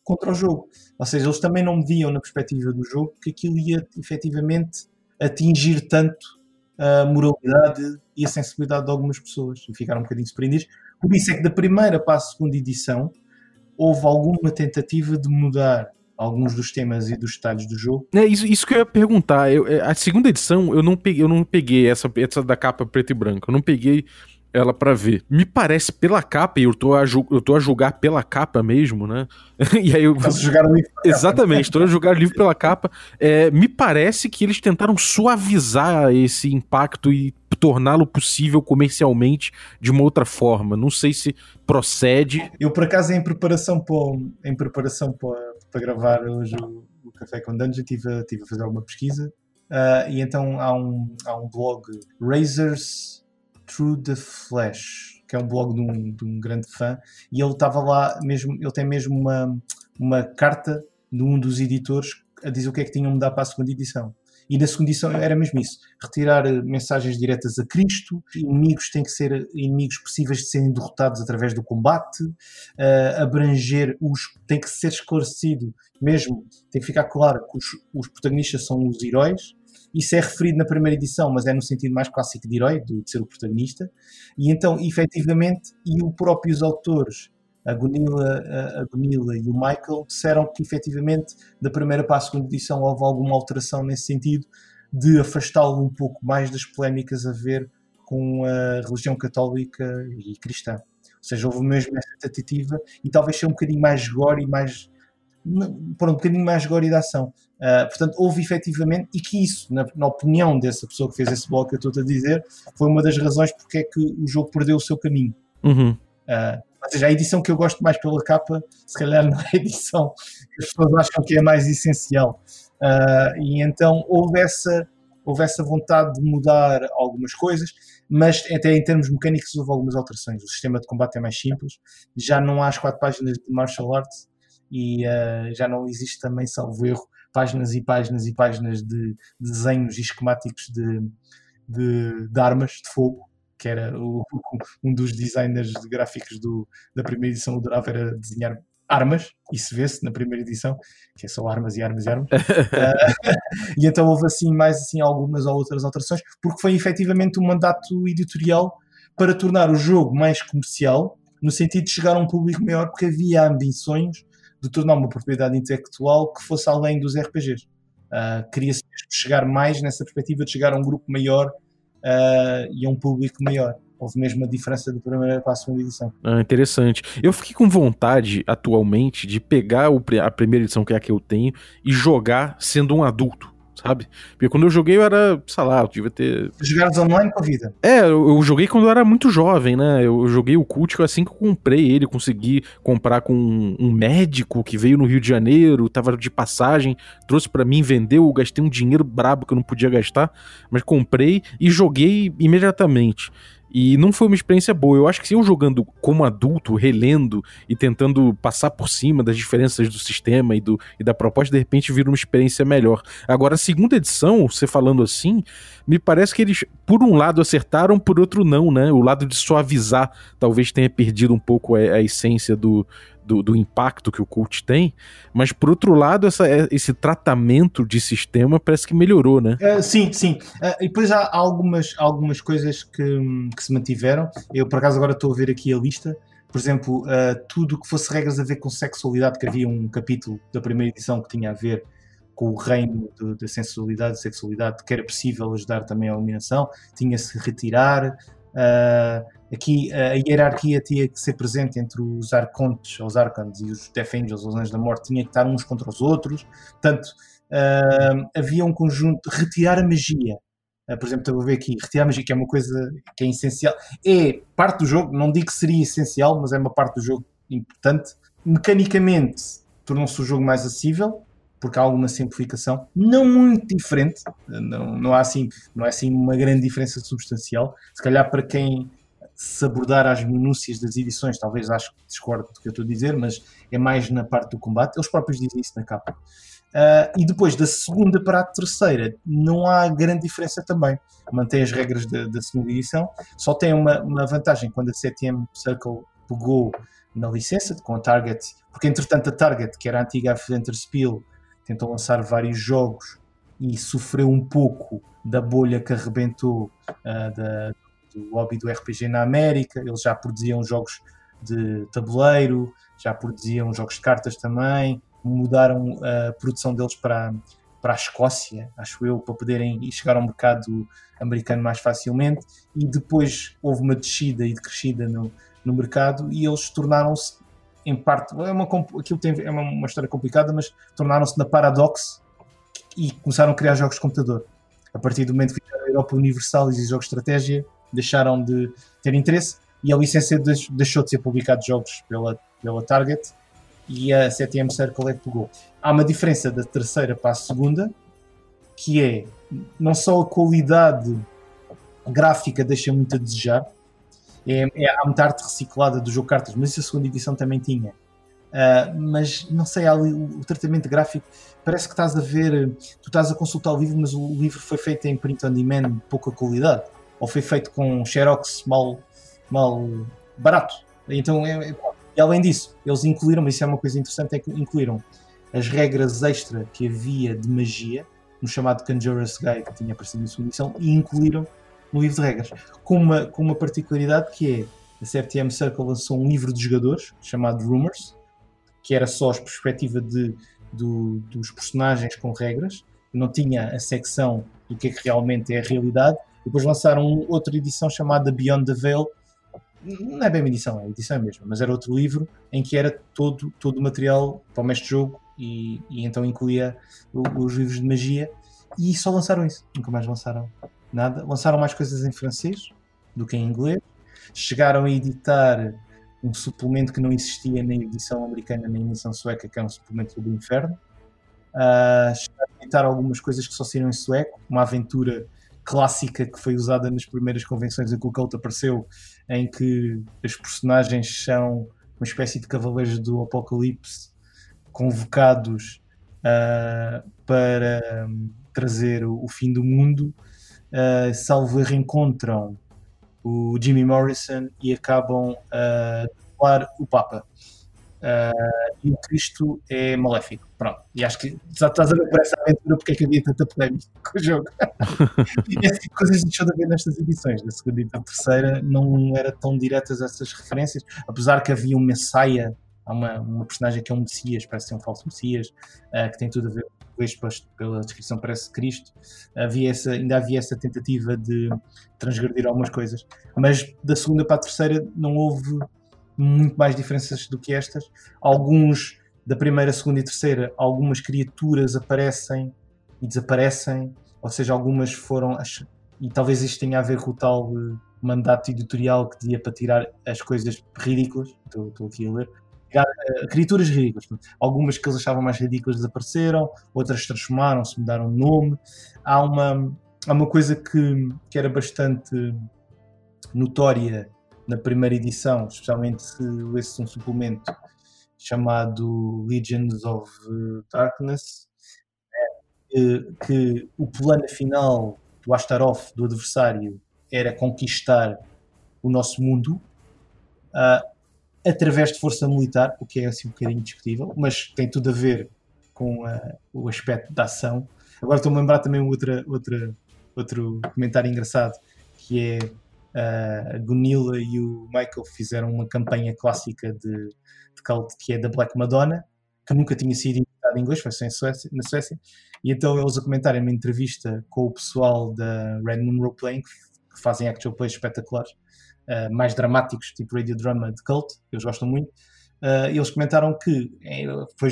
contra o jogo. Ou seja, eles também não mediam na perspectiva do jogo que aquilo ia efetivamente atingir tanto a moralidade e a sensibilidade de algumas pessoas e ficaram um bocadinho surpreendidos. Por isso é que da primeira para a segunda edição houve alguma tentativa de mudar alguns dos temas e dos detalhes do jogo. É isso, isso que eu ia perguntar. Eu, é, a segunda edição eu não peguei, eu não peguei essa, essa da capa preto e branco. Eu não peguei ela para ver. Me parece pela capa, e eu tô, a eu tô a julgar pela capa mesmo, né? e aí eu. Jogar o livro Exatamente, tô a julgar o livro pela capa. É, me parece que eles tentaram suavizar esse impacto e torná-lo possível comercialmente de uma outra forma. Não sei se procede. Eu, por acaso, em preparação para, em preparação para, para gravar hoje o, o Café com Dungeon, tive, tive a fazer alguma pesquisa. Uh, e então há um, há um blog, Razors Through the Flash, que é um blog de um, de um grande fã, e ele estava lá mesmo, ele tem mesmo uma, uma carta de um dos editores a dizer o que é que tinham mudar para a segunda edição. E na segunda edição era mesmo isso: retirar eh, mensagens diretas a Cristo, inimigos têm que ser inimigos possíveis de serem derrotados através do combate, uh, abranger os. tem que ser esclarecido mesmo, tem que ficar claro que os, os protagonistas são os heróis, isso é referido na primeira edição, mas é no sentido mais clássico de herói, de ser o protagonista. E então, efetivamente, e os próprios autores, a Gunilla, a Gunilla e o Michael, disseram que efetivamente da primeira para a segunda edição houve alguma alteração nesse sentido, de afastá-lo um pouco mais das polémicas a ver com a religião católica e cristã. Ou seja, houve mesmo essa tentativa e talvez ser um bocadinho mais gore e mais por um bocadinho mais gore da ação. Uh, portanto, houve efetivamente, e que isso, na, na, opinião dessa pessoa que fez esse blog que eu estou a dizer, foi uma das razões porque é que o jogo perdeu o seu caminho. Uhum. Uh, ou seja, a edição que eu gosto mais pela capa, se calhar não é a edição que as pessoas acham que é mais essencial. Uh, e então houve essa, houve essa vontade de mudar algumas coisas, mas até em termos mecânicos houve algumas alterações. O sistema de combate é mais simples, já não há as quatro páginas de martial arts, e uh, já não existe também, salvo erro, páginas e páginas e páginas de, de desenhos e esquemáticos de, de, de, armas de fogo, que era o, um dos designers de gráficos do, da primeira edição, adorava era desenhar armas, isso vê-se na primeira edição, que é só armas e armas e armas. uh, e então houve assim mais assim algumas ou outras alterações, porque foi efetivamente um mandato editorial para tornar o jogo mais comercial, no sentido de chegar a um público maior, porque havia ambições de tornar uma propriedade intelectual que fosse além dos RPGs. Uh, ah, Queria-se chegar mais nessa perspectiva de chegar a um grupo maior uh, e a um público maior. houve mesmo a diferença da primeira para a segunda edição. Ah, interessante. Eu fiquei com vontade, atualmente, de pegar o, a primeira edição, que é a que eu tenho, e jogar sendo um adulto sabe? Porque quando eu joguei eu era, sei lá, eu devia ter. Jogares online com a vida? É, eu, eu, joguei quando eu era muito jovem, né? Eu, joguei o Cult assim que eu comprei ele, consegui comprar com um, um, médico que veio no Rio de Janeiro, tava de passagem, trouxe para mim, vendeu, gastei um dinheiro brabo que eu não podia gastar, mas comprei e joguei imediatamente. E não foi uma experiência boa. Eu acho que se eu jogando como adulto, relendo e tentando passar por cima das diferenças do sistema e, do, e da proposta, de repente vira uma experiência melhor. Agora, a segunda edição, você falando assim, me parece que eles, por um lado, acertaram, por outro, não, né? O lado de suavizar talvez tenha perdido um pouco a, a essência do, do, do, impacto que o cult tem, mas por outro lado, essa, é, esse tratamento de sistema parece que melhorou, né? Uh, sim, sim. Uh, e depois há algumas, algumas coisas que, que se mantiveram. Eu, por acaso, agora estou a ver aqui a lista. Por exemplo, uh, tudo que fosse regras a ver com sexualidade, que havia um capítulo da primeira edição que tinha a ver com o reino da sensualidade e sexualidade, que era possível ajudar também a eliminação, tinha-se retirar. Uh, aqui a hierarquia tinha que ser presente entre os arcontes, os arcans e os Death Angels, os anjos da morte, tinha que estar uns contra os outros. Portanto, uh, havia um conjunto. Retirar a magia. Uh, por exemplo, estou a ver aqui, retirar a magia, que é uma coisa que é essencial. É parte do jogo, não digo que seria essencial, mas é uma parte do jogo importante. Mecanicamente, tornou-se o jogo mais acessível porque há alguma simplificação, não muito diferente, não, não há assim, não é assim uma grande diferença substancial. Se calhar para quem se abordar as minúcias das edições, talvez acho que discordo do que eu estou a dizer, mas é mais na parte do combate. Eles próprios dizem isso na capa. Uh, e depois da segunda para a terceira, não há grande diferença também. Mantém as regras da, da segunda edição, só tem uma, uma vantagem quando a CTM Circle pegou na licença com a Target, porque entretanto a Target, que era a antiga Adventure tentou lançar vários jogos e sofreu um pouco da bolha que arrebentou uh, da, do lobby do RPG na América. Eles já produziam jogos de tabuleiro, já produziam jogos de cartas também. Mudaram a produção deles para, para a Escócia, acho eu, para poderem chegar ao mercado americano mais facilmente. E depois houve uma descida e decrescida no, no mercado e eles tornaram-se em parte, é uma, aquilo tem, é uma, uma história complicada, mas tornaram-se na Paradox e começaram a criar jogos de computador. A partir do momento que a Europa Universal e jogos de estratégia deixaram de ter interesse e a licença deixou de ser publicado jogos pela, pela Target e a CTM Circle é que pegou. Há uma diferença da terceira para a segunda, que é não só a qualidade gráfica deixa muito a desejar, é, é, há muita arte reciclada do jogo cartas, mas isso a segunda edição também tinha. Uh, mas não sei, ali, o, o, tratamento gráfico parece que estás a ver, tu estás a consultar o livro, mas o livro foi feito em print on demand de pouca qualidade, ou foi feito com xerox mal, mal barato. Então, é, é, e além disso, eles incluíram, isso é uma coisa interessante, é que incluíram as regras extra que havia de magia no chamado Conjurer's Guide que tinha aparecido na segunda edição e incluíram no livro de regras, com uma, com uma particularidade que é a CFTM Circle lançou um livro de jogadores chamado Rumors, que era só a perspectiva de, do, dos personagens com regras, não tinha a secção do que é que realmente é a realidade. Depois lançaram outra edição chamada Beyond the Veil, não é bem uma edição, é edição mesmo, mas era outro livro em que era todo, todo o material para o mestre jogo e, e então incluía os livros de magia e só lançaram isso, nunca mais lançaram nada. Lançaram mais coisas em francês do que em inglês. Chegaram a editar um suplemento que não existia na edição americana nem na edição sueca, que é um suplemento do inferno. Uh, chegaram a editar algumas coisas que só saíram em sueco, uma aventura clássica que foi usada nas primeiras convenções em que o Cult apareceu, em que os personagens são uma espécie de cavaleiros do apocalipse convocados uh, para um, trazer o, o, fim do mundo uh, salvo reencontram o Jimmy Morrison e acabam a uh, o Papa. Uh, e o Cristo é maléfico. Pronto. E acho que já estás a ver por essa aventura porque é que havia tanta polémica com o jogo. e essas coisas deixou de haver nestas edições. Na segunda e na terceira não eram tão diretas essas referências, apesar que havia um Messiah, há uma, uma personagem que é um Messias, parece ser um falso Messias, uh, que tem tudo a ver português pela descrição parece Cristo, havia essa, ainda havia essa tentativa de transgredir algumas coisas. Mas da segunda para a terceira não houve muito mais diferenças do que estas. Alguns da primeira, segunda e terceira, algumas criaturas aparecem e desaparecem, ou seja, algumas foram. E talvez isto tenha a ver com o tal eh, mandato editorial que dizia para tirar as coisas ridículas. Estou, estou aqui a ler. Eh, criaturas ridículas. Algumas que eles achavam mais ridículas desapareceram, outras transformaram-se, mudaram de nome. Há uma, há uma coisa que, que era bastante notória na primeira edição, especialmente se lesse um suplemento chamado Legions of Darkness, é, que o plano final do Astaroth, do adversário, era conquistar o nosso mundo uh, através de força militar, o que é assim um bocadinho discutível, mas tem tudo a ver com uh, o aspecto da ação. Agora estou-me a lembrar também outra, outra, outro comentário engraçado, que é a Gunilla e o Michael fizeram uma campanha clássica de, de cult que é da Black Madonna, que nunca tinha sido editada em inglês, foi só Suécia, na Suécia, e então eles a comentarem uma entrevista com o pessoal da Red Moon Role Playing, que fazem actual plays espetaculares, uh, mais dramáticos, tipo radio drama de cult, que eles gostam muito, uh, eles comentaram que foi,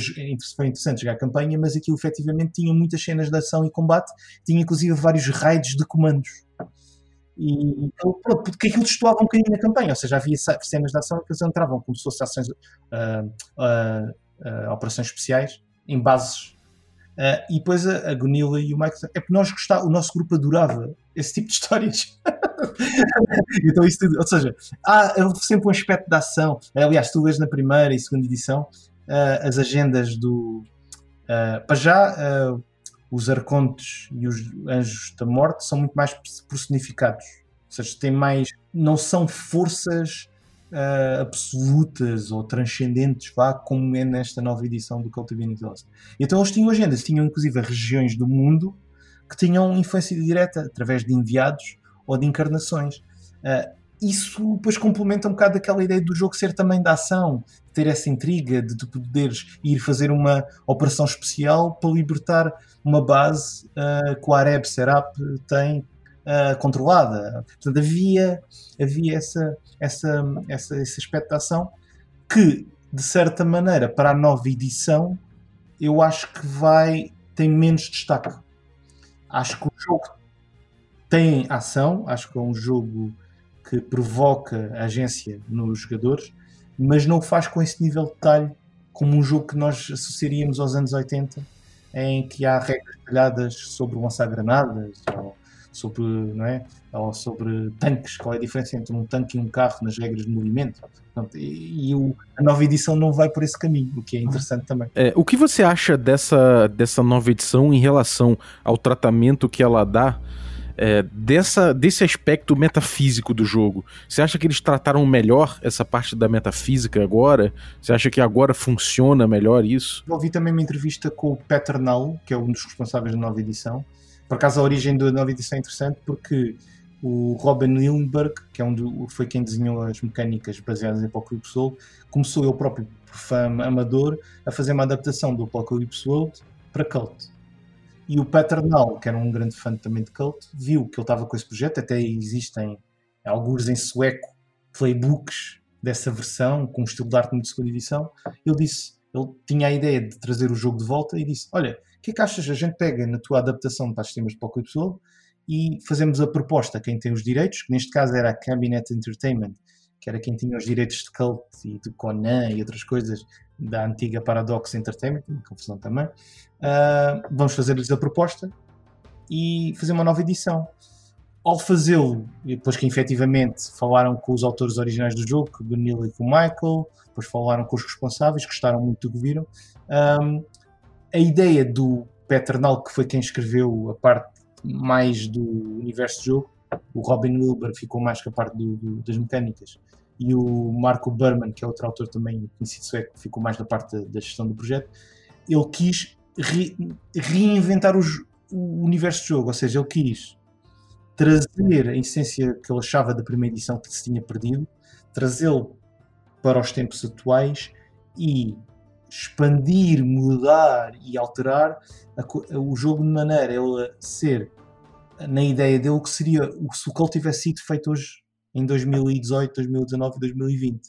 foi interessante jogar a campanha, mas aquilo efetivamente tinha muitas cenas de ação e combate, tinha inclusive vários raids de comandos. E então, pronto, porque aquilo destoava um bocadinho na campanha, ou seja, havia cenas de ação que eles entravam como se fossem ações, uh, uh, operações especiais em bases Uh, e depois a, a Gunilla e o Mike é porque nós gostávamos, o nosso grupo adorava esse tipo de histórias. então, isso tudo, ou seja, há sempre um aspecto de ação. Aliás, tu vês na primeira e segunda edição uh, as agendas do. Uh, para já, os arcontes e os anjos da morte são muito mais personificados. Ou seja, têm mais. Não são forças uh, absolutas ou transcendentes, vá, como é nesta nova edição do Cult of Lost. Então eles tinham agendas, tinham inclusive regiões do mundo que tinham influência direta através de enviados ou de encarnações. Uh, isso depois complementa um bocado aquela ideia do jogo ser também da ação, ter essa intriga de tu poderes ir fazer uma operação especial para libertar uma base uh, que o Areb Serap tem uh, controlada. Portanto, havia, havia essa, essa, essa, esse aspecto de ação que, de certa maneira, para a nova edição, eu acho que vai tem menos destaque. Acho que o jogo tem ação, acho que é um jogo que provoca agência nos jogadores, mas não o faz com esse nível de detalhe como um jogo que nós associaríamos aos anos 80, em que há regras detalhadas sobre lançar granadas ou sobre, não é? Ou sobre tanques, qual é a diferença entre um tanque e um carro nas regras de movimento. Portanto, e, e o, a nova edição não vai por esse caminho, o que é interessante também. É, o que você acha dessa, dessa nova edição em relação ao tratamento que ela dá? É, dessa, desse aspecto metafísico do jogo. Você acha que eles trataram melhor essa parte da metafísica agora? Você acha que agora funciona melhor isso? Eu ouvi também uma entrevista com o Peter Null, que é um dos responsáveis da nova edição, por acaso a origem da nova edição é interessante porque o Robin Lindbergh, que é um do, foi quem desenhou as mecânicas baseadas em Apocalypse World, começou ele próprio, por fã amador, a fazer uma adaptação do Apocalypse World para Cult. E o Paternal, que era um grande fã também de Cult, viu que ele estava com esse projeto, até existem alguns em sueco playbooks dessa versão, com um estilo de arte muito de segunda edição. Ele disse, ele tinha a ideia de trazer o jogo de volta e disse: Olha, que é que achas? A gente pega na tua adaptação para sistemas de Apocalypse World e fazemos a proposta a quem tem os direitos, que neste caso era a Cabinet Entertainment, que era quem tinha os direitos de Cult e de Conan e outras coisas da antiga Paradox Entertainment, confusão também. Uh, vamos fazer-lhes a proposta e fazer uma nova edição. Ao fazê-lo, depois que efetivamente falaram com os autores originais do jogo, com o Neil e com o Michael, depois falaram com os responsáveis, gostaram muito do que viram. Um, a ideia do Peternal, que foi quem escreveu a parte mais do universo do jogo, o Robin Wilber ficou mais com a parte do, do, das mecânicas e o Marco Berman, que é outro autor também conhecido sueco, ficou mais da parte da, gestão do projeto. Ele quis re, reinventar os, o universo do jogo, ou seja, ele quis trazer a essência que ele achava da primeira edição que se tinha perdido, trazê-lo para os tempos atuais e expandir, mudar e alterar a, o jogo de maneira a ser na ideia dele que seria se o Cult tivesse sido feito hoje em 2018, 2019 e 2020.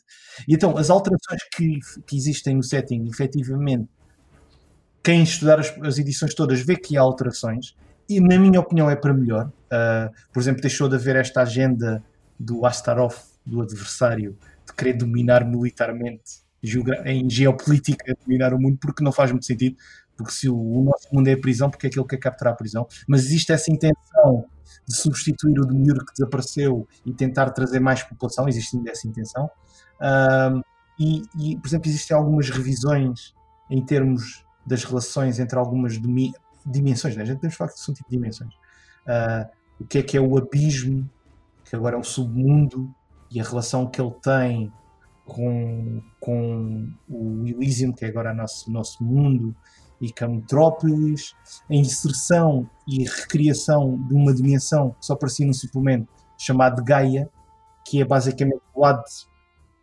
E então, as alterações que, que existem no setting, efetivamente, quem estudar as, as, edições todas vê que há alterações, e na minha opinião é para melhor. Uh, por exemplo, deixou de haver esta agenda do Astaroth, do adversário, de querer dominar militarmente, em geopolítica, dominar o mundo, porque não faz muito sentido. Porque se o, o nosso mundo é a prisão, porque é que ele quer capturar a prisão? Mas existe essa intenção de substituir o Demure que desapareceu e tentar trazer mais população, existe essa intenção. Um, e, e, por exemplo, existem algumas revisões em termos das relações entre algumas dimensões, né? a gente temos falar que são tipo de dimensões. Uh, o que é que é o abismo, que agora é o submundo, e a relação que ele tem com, com o Elysium, que é agora o nosso, nosso mundo, e Camotrópolis, a inserção e recriação de uma dimensão que só aparecia num suplemento chamado Gaia, que é basicamente o lado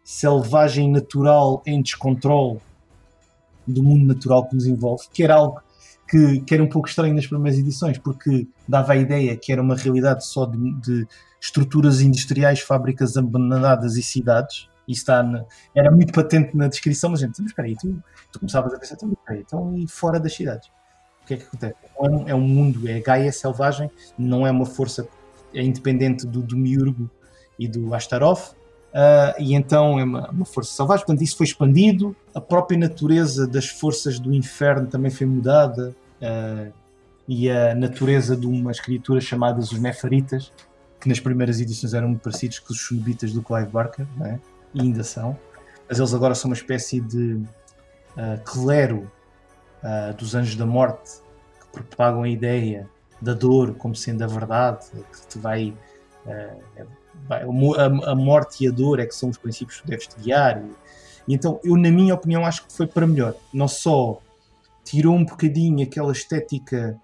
selvagem natural em descontrole do mundo natural que nos envolve, que era algo que, que era um pouco estranho nas primeiras edições, porque dava a ideia que era uma realidade só de, de estruturas industriais, fábricas abandonadas e cidades, e está na, era muito patente na descrição, mas gente, espera aí, tu, tu começavas a pensar, então, espera aí, então e fora das cidades? O que é que acontece? É um, é um mundo, é Gaia selvagem, não é uma força é independente do Demiurgo e do Astaroth, uh, e então é uma, uma, força selvagem, portanto isso foi expandido, a própria natureza das forças do inferno também foi mudada, uh, e a natureza de umas criaturas chamadas os Nefaritas, que nas primeiras edições eram muito parecidos com os Shunubitas do Clive Barker, é? E ainda são, mas eles agora são uma espécie de uh, clero uh, dos anjos da morte que propagam a ideia da dor como sendo a verdade, que te vai. Uh, vai a, a, morte e a dor é que são os princípios que deves te guiar. E, e então, eu, na minha opinião, acho que foi para melhor. Não só tirou um bocadinho aquela estética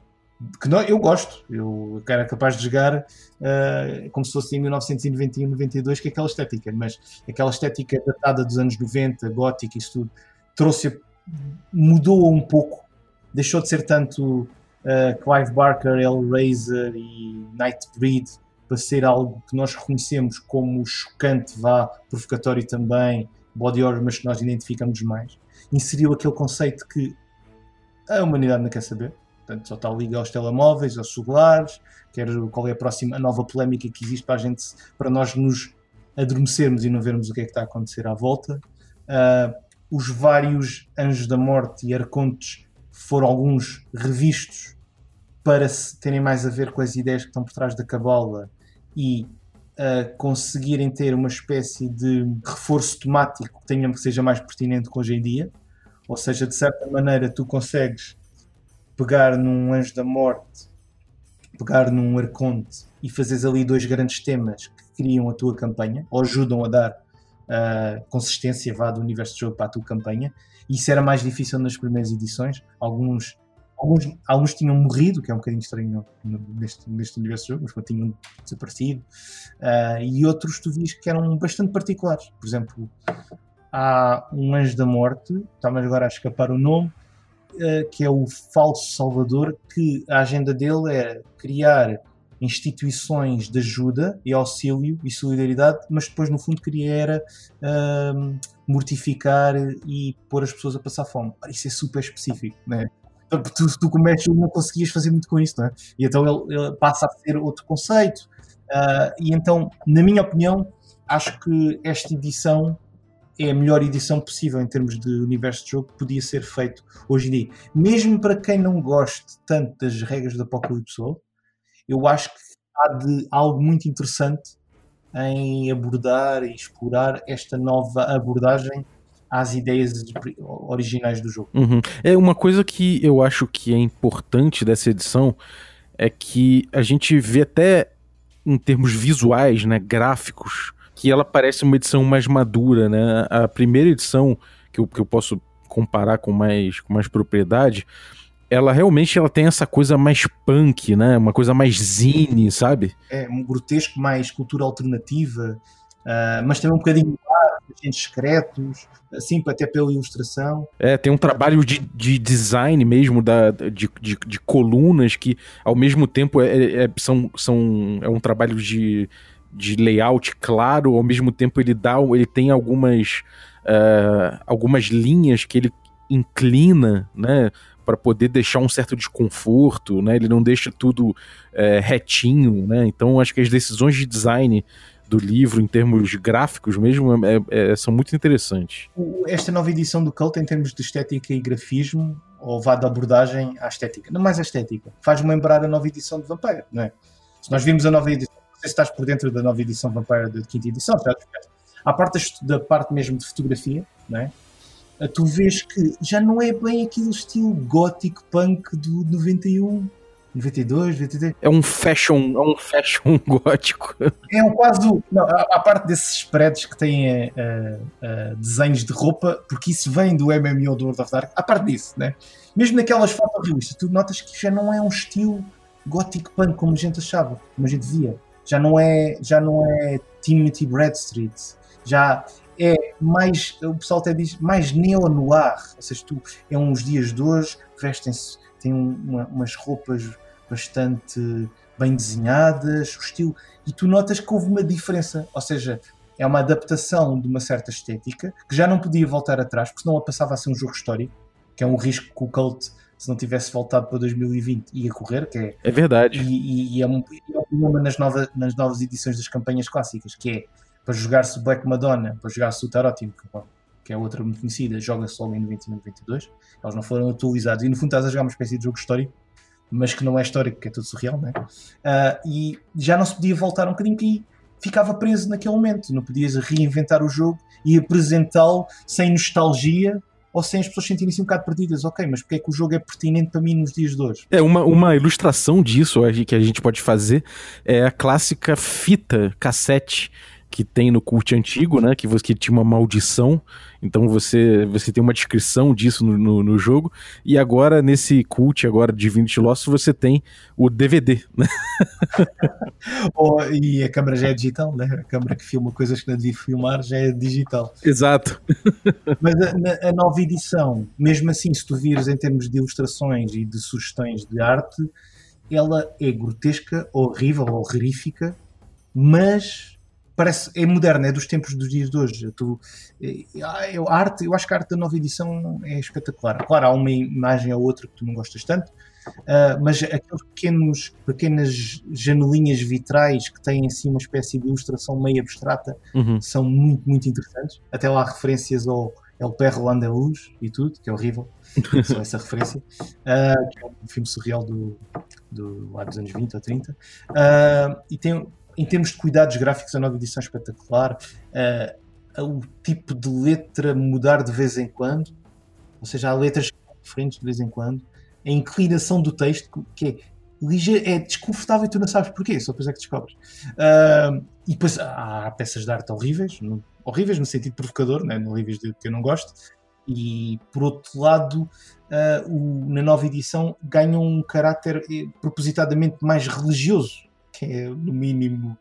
que não, eu gosto, eu era capaz de jogar uh, como se fosse em 1991, 92, que é aquela estética, mas aquela estética datada dos anos 90, gótica, isso tudo, trouxe, mudou um pouco, deixou de ser tanto uh, Clive Barker, Hellraiser e Nightbreed para ser algo que nós reconhecemos como chocante, vá, provocatório também, body horror, mas que nós identificamos mais. Inseriu aquele conceito que a humanidade não quer saber Portanto, só está ligado aos telemóveis, aos celulares, quer qual é a próxima a nova polémica que existe para a gente, para nós nos adormecermos e não vermos o que é que está a acontecer à volta. Uh, os vários anjos da morte e arcontes foram alguns revistos para terem mais a ver com as ideias que estão por trás da cabala e uh, conseguirem ter uma espécie de reforço temático que, tenha, que seja mais pertinente com hoje em dia. Ou seja, de certa maneira, tu consegues pegar num Anjo da Morte, pegar num Arconte e fazeres ali dois grandes temas que criam a tua campanha ou ajudam a dar uh, consistência vá, do universo de jogo para a tua campanha. Isso era mais difícil nas primeiras edições. Alguns, alguns, alguns tinham morrido, que é um bocadinho estranho neste, neste universo de jogo, mas tinham desaparecido. Uh, e outros tu vias que eram bastante particulares. Por exemplo, há um Anjo da Morte, está-me agora a escapar o nome, que é o falso Salvador, que a agenda dele é criar instituições de ajuda e auxílio e solidariedade, mas depois no fundo queria era uh, mortificar e pôr as pessoas a passar fome. Isso é super específico, né? Tu, tu começas não conseguias fazer muito com isso, não é? E então ele, ele passa a ser outro conceito. Uh, e então, na minha opinião, acho que esta edição é a melhor edição possível em termos de universo de jogo que podia ser feito hoje em dia. Mesmo para quem não goste tanto das regras do Apocalipse Soul, eu acho que há de algo muito interessante em abordar e explorar esta nova abordagem às ideias originais do jogo. Uhum. É uma coisa que eu acho que é importante dessa edição é que a gente vê até em termos visuais, né, gráficos, que ela parece uma edição mais madura, né? A primeira edição que eu, que eu posso comparar com mais, com mais propriedade, ela realmente ela tem essa coisa mais punk, né? Uma coisa mais zine, sabe? É, um grotesco mais cultura alternativa, uh, mas também um bocadinho agentes secretos, assim, até pela ilustração. É, tem um trabalho de, de design mesmo, da, de, de, de colunas, que ao mesmo tempo é, é, são, são, é um trabalho de, de layout claro, ao mesmo tempo ele dá, ele tem algumas, uh, algumas linhas que ele inclina, né? para poder deixar um certo desconforto, né? Ele não deixa tudo é, retinho, né? Então acho que as decisões de design do livro, em termos gráficos mesmo, é, é, são muito interessantes. Esta nova edição do Cult, em termos de estética e grafismo, ou vá da abordagem à estética, não mais a estética, faz-me lembrar a nova edição de Vampire, não é? Se nós vimos a nova edição, sei se estás por dentro da nova edição Vampire da quinta edição, a parte da parte mesmo de fotografia, não é? tu vês que já não é bem aquele estilo gótico punk do 91, 92, 93. É um fashion, é um fashion gótico. É um quase o. Não, a, a, parte desses spreads que têm uh, uh, desenhos de roupa, porque isso vem do MMO do World of Dark, a parte disso, né? Mesmo naquelas fotos realistas, tu notas que já não é um estilo gótico punk como a gente achava, como a gente via. Já não é, já não é Timothy Bradstreet. Já é mais, o pessoal até diz, mais neo-noir. Ou seja, tu, é uns dias de hoje, vestem-se, têm uma, umas roupas bastante bem desenhadas, o estilo, e tu notas que houve uma diferença. Ou seja, é uma adaptação de uma certa estética que já não podia voltar atrás, porque senão a passava a ser um jogo histórico, que é um risco que o Cult se não tivesse voltado para 2020 ia correr, que é... É verdade. E, e, e é um, é um problema nas, nova, nas novas edições das campanhas clássicas, que é para jogar-se Black Madonna, para jogar-se o Tarot, que é outra muito conhecida, joga-se logo em 91 92. Eles não foram atualizados e no fundo estás a jogar uma espécie de jogo histórico, mas que não é histórico, que é tudo surreal, né? Uh, e já não se podia voltar um bocadinho que ficava preso naquele momento, não podias reinventar o jogo e apresentá-lo sem nostalgia ou sem as pessoas sentirem-se um bocado perdidas. Ok, mas porque é que o jogo é pertinente para mim nos dias de hoje? É, uma, uma ilustração disso que a gente pode fazer é a clássica fita cassete que tem no cult antigo, né? Que, você, que tinha uma maldição. Então você, você tem uma descrição disso no, no, no jogo. E agora, nesse cult agora de Divinity Lost, você tem o DVD, né? oh, e a câmera já é digital, né? A câmera que filma coisas que não devia filmar já é digital. Exato. Mas a, a, nova edição, mesmo assim, se tu vires em termos de ilustrações e de sugestões de arte, ela é grotesca, horrível, horrífica, mas parece é moderna, é dos tempos dos dias de hoje. Tu, é, a arte, eu acho que a arte da nova edição é espetacular. Claro, há uma imagem ou outra que tu não gostas tanto, uh, mas aqueles pequenos, pequenas janelinhas vitrais que têm assim uma espécie de ilustração meio abstrata uhum. são muito, muito interessantes. Até lá referências ao El Perro Andaluz e tudo, que é horrível. Só essa referência, uh, que é um filme surreal do, do, lá dos anos 20 ou 30. Uh, e tem, em termos de cuidados gráficos, a nova edição é espetacular. Uh, o tipo de letra mudar de vez em quando, ou seja, há letras diferentes de vez em quando. A inclinação do texto, que é, é desconfortável e tu não sabes porquê, só depois é que descobres. Uh, e depois há peças de arte horríveis, no, horríveis no sentido provocador, né, horríveis de que eu não gosto. E por outro lado, uh, o, na nova edição ganham um caráter eh, propositadamente mais religioso que é no mínimo